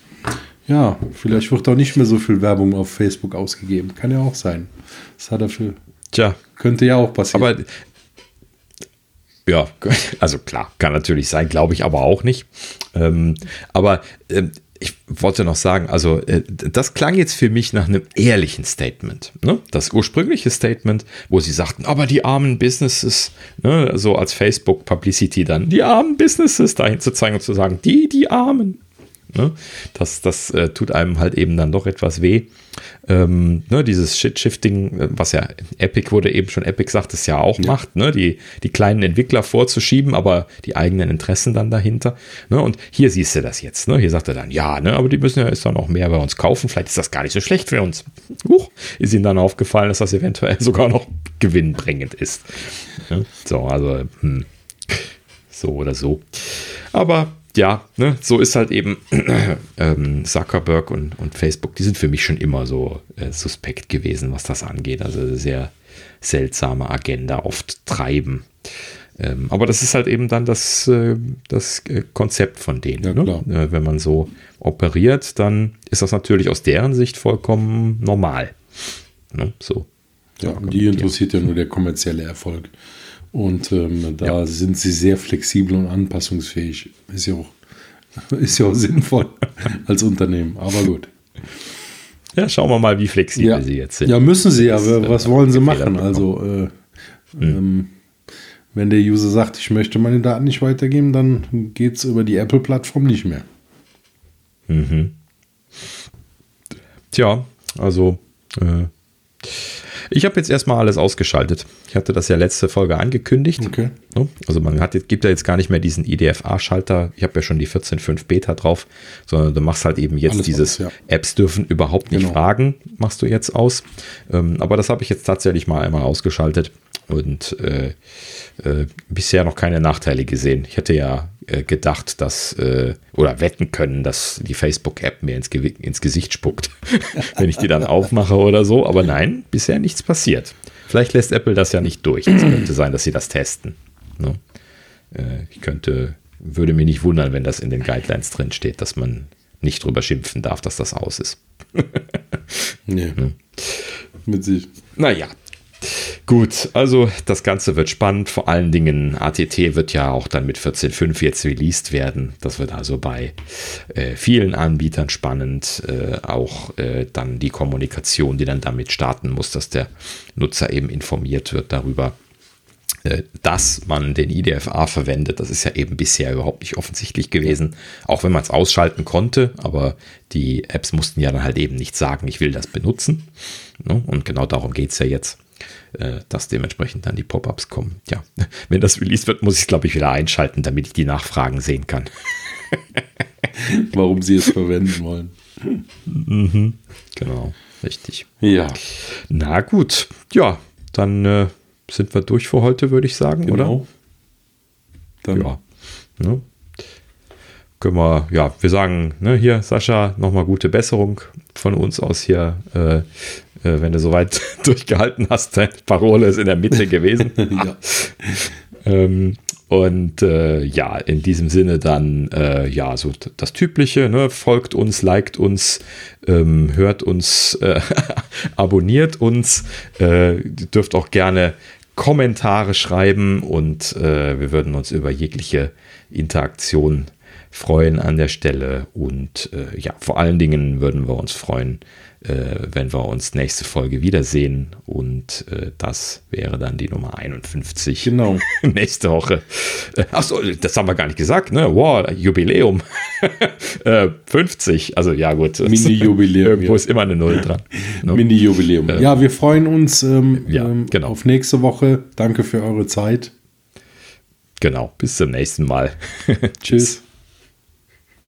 ja, vielleicht wird auch nicht mehr so viel Werbung auf Facebook ausgegeben. Kann ja auch sein. Das hat dafür. Tja. Könnte ja auch passieren. Aber ja, also klar, kann natürlich sein, glaube ich aber auch nicht. Ähm, aber ähm, ich wollte noch sagen, also äh, das klang jetzt für mich nach einem ehrlichen Statement. Ne? Das ursprüngliche Statement, wo sie sagten, aber die armen Businesses, ne? so als Facebook-Publicity dann, die armen Businesses dahin zu zeigen und zu sagen, die, die Armen. Ne? Das, das äh, tut einem halt eben dann doch etwas weh. Ähm, ne, dieses Shit-Shifting, äh, was ja Epic wurde eben schon Epic sagt, es ja auch ja. macht, ne, die, die kleinen Entwickler vorzuschieben, aber die eigenen Interessen dann dahinter. Ne, und hier siehst du das jetzt. Ne, hier sagt er dann, ja, ne, aber die müssen ja jetzt dann auch mehr bei uns kaufen. Vielleicht ist das gar nicht so schlecht für uns. Huch, ist ihnen dann aufgefallen, dass das eventuell sogar noch gewinnbringend ist. Ne, so, also, hm, so oder so. Aber ja, ne, so ist halt eben ähm, Zuckerberg und, und Facebook, die sind für mich schon immer so äh, suspekt gewesen, was das angeht. Also sehr seltsame Agenda oft treiben. Ähm, aber das ist halt eben dann das, äh, das äh, Konzept von denen. Ja, ne? Äh, wenn man so operiert, dann ist das natürlich aus deren Sicht vollkommen normal. Ne? So. Ja, die interessiert ja nur der kommerzielle Erfolg. Und ähm, da ja. sind sie sehr flexibel und anpassungsfähig. Ist ja auch, ist ja auch sinnvoll als Unternehmen. Aber gut. Ja, schauen wir mal, wie flexibel ja. sie jetzt sind. Ja, müssen sie ja. Was wollen sie machen? Also, äh, hm. ähm, wenn der User sagt, ich möchte meine Daten nicht weitergeben, dann geht es über die Apple-Plattform nicht mehr. Mhm. Tja, also äh, ich habe jetzt erstmal alles ausgeschaltet. Ich hatte das ja letzte Folge angekündigt. Okay. Also man hat, gibt ja jetzt gar nicht mehr diesen IDFA-Schalter. Ich habe ja schon die 14.5 Beta drauf, sondern du machst halt eben jetzt alles dieses aus, ja. Apps dürfen überhaupt nicht genau. fragen, machst du jetzt aus. Ähm, aber das habe ich jetzt tatsächlich mal einmal ausgeschaltet und äh, äh, bisher noch keine Nachteile gesehen. Ich hätte ja äh, gedacht, dass äh, oder wetten können, dass die Facebook-App mir ins, ins, Gesicht spuckt, wenn ich die dann aufmache oder so. Aber nein, bisher nichts passiert. Vielleicht lässt Apple das ja nicht durch. Es könnte sein, dass sie das testen. Ne? äh, ich könnte, würde mir nicht wundern, wenn das in den Guidelines drin steht, dass man nicht drüber schimpfen darf, dass das aus ist. nee. Hm. Mit sich. Naja, Gut, also das Ganze wird spannend. Vor allen Dingen ATT wird ja auch dann mit 14.5 jetzt released werden. Das wird also bei äh, vielen Anbietern spannend. Äh, auch äh, dann die Kommunikation, die dann damit starten muss, dass der Nutzer eben informiert wird darüber, äh, dass man den IDFA verwendet. Das ist ja eben bisher überhaupt nicht offensichtlich gewesen, auch wenn man es ausschalten konnte, aber die Apps mussten ja dann halt eben nicht sagen, ich will das benutzen. Ne? Und genau darum geht es ja jetzt. Äh, dass dementsprechend dann die Pop-ups kommen. Ja, wenn das released wird, muss ich es, glaube ich, wieder einschalten, damit ich die Nachfragen sehen kann. Warum sie es verwenden wollen. Mhm, genau, richtig. Ja. Na gut, ja, dann äh, sind wir durch für heute, würde ich sagen, genau. oder? Dann ja. Ne? Können wir, ja, wir sagen, ne, hier, Sascha, nochmal gute Besserung von uns aus hier. Äh, äh, wenn du soweit durchgehalten hast. Deine Parole ist in der Mitte gewesen. ja. ähm, und äh, ja, in diesem Sinne dann, äh, ja, so das Typische, ne? folgt uns, liked uns, ähm, hört uns, äh, abonniert uns, äh, dürft auch gerne Kommentare schreiben und äh, wir würden uns über jegliche Interaktion freuen an der Stelle und äh, ja, vor allen Dingen würden wir uns freuen, äh, wenn wir uns nächste Folge wiedersehen. Und äh, das wäre dann die Nummer 51. Genau. nächste Woche. Äh, achso, das haben wir gar nicht gesagt, ne? Wow, Jubiläum. 50. Äh, also ja, gut. Mini-Jubiläum. Irgendwo ja. ist immer eine Null dran. Ne? Mini-Jubiläum. Äh, ja, wir freuen uns ähm, ja, ähm, genau. auf nächste Woche. Danke für eure Zeit. Genau. Bis zum nächsten Mal. Tschüss.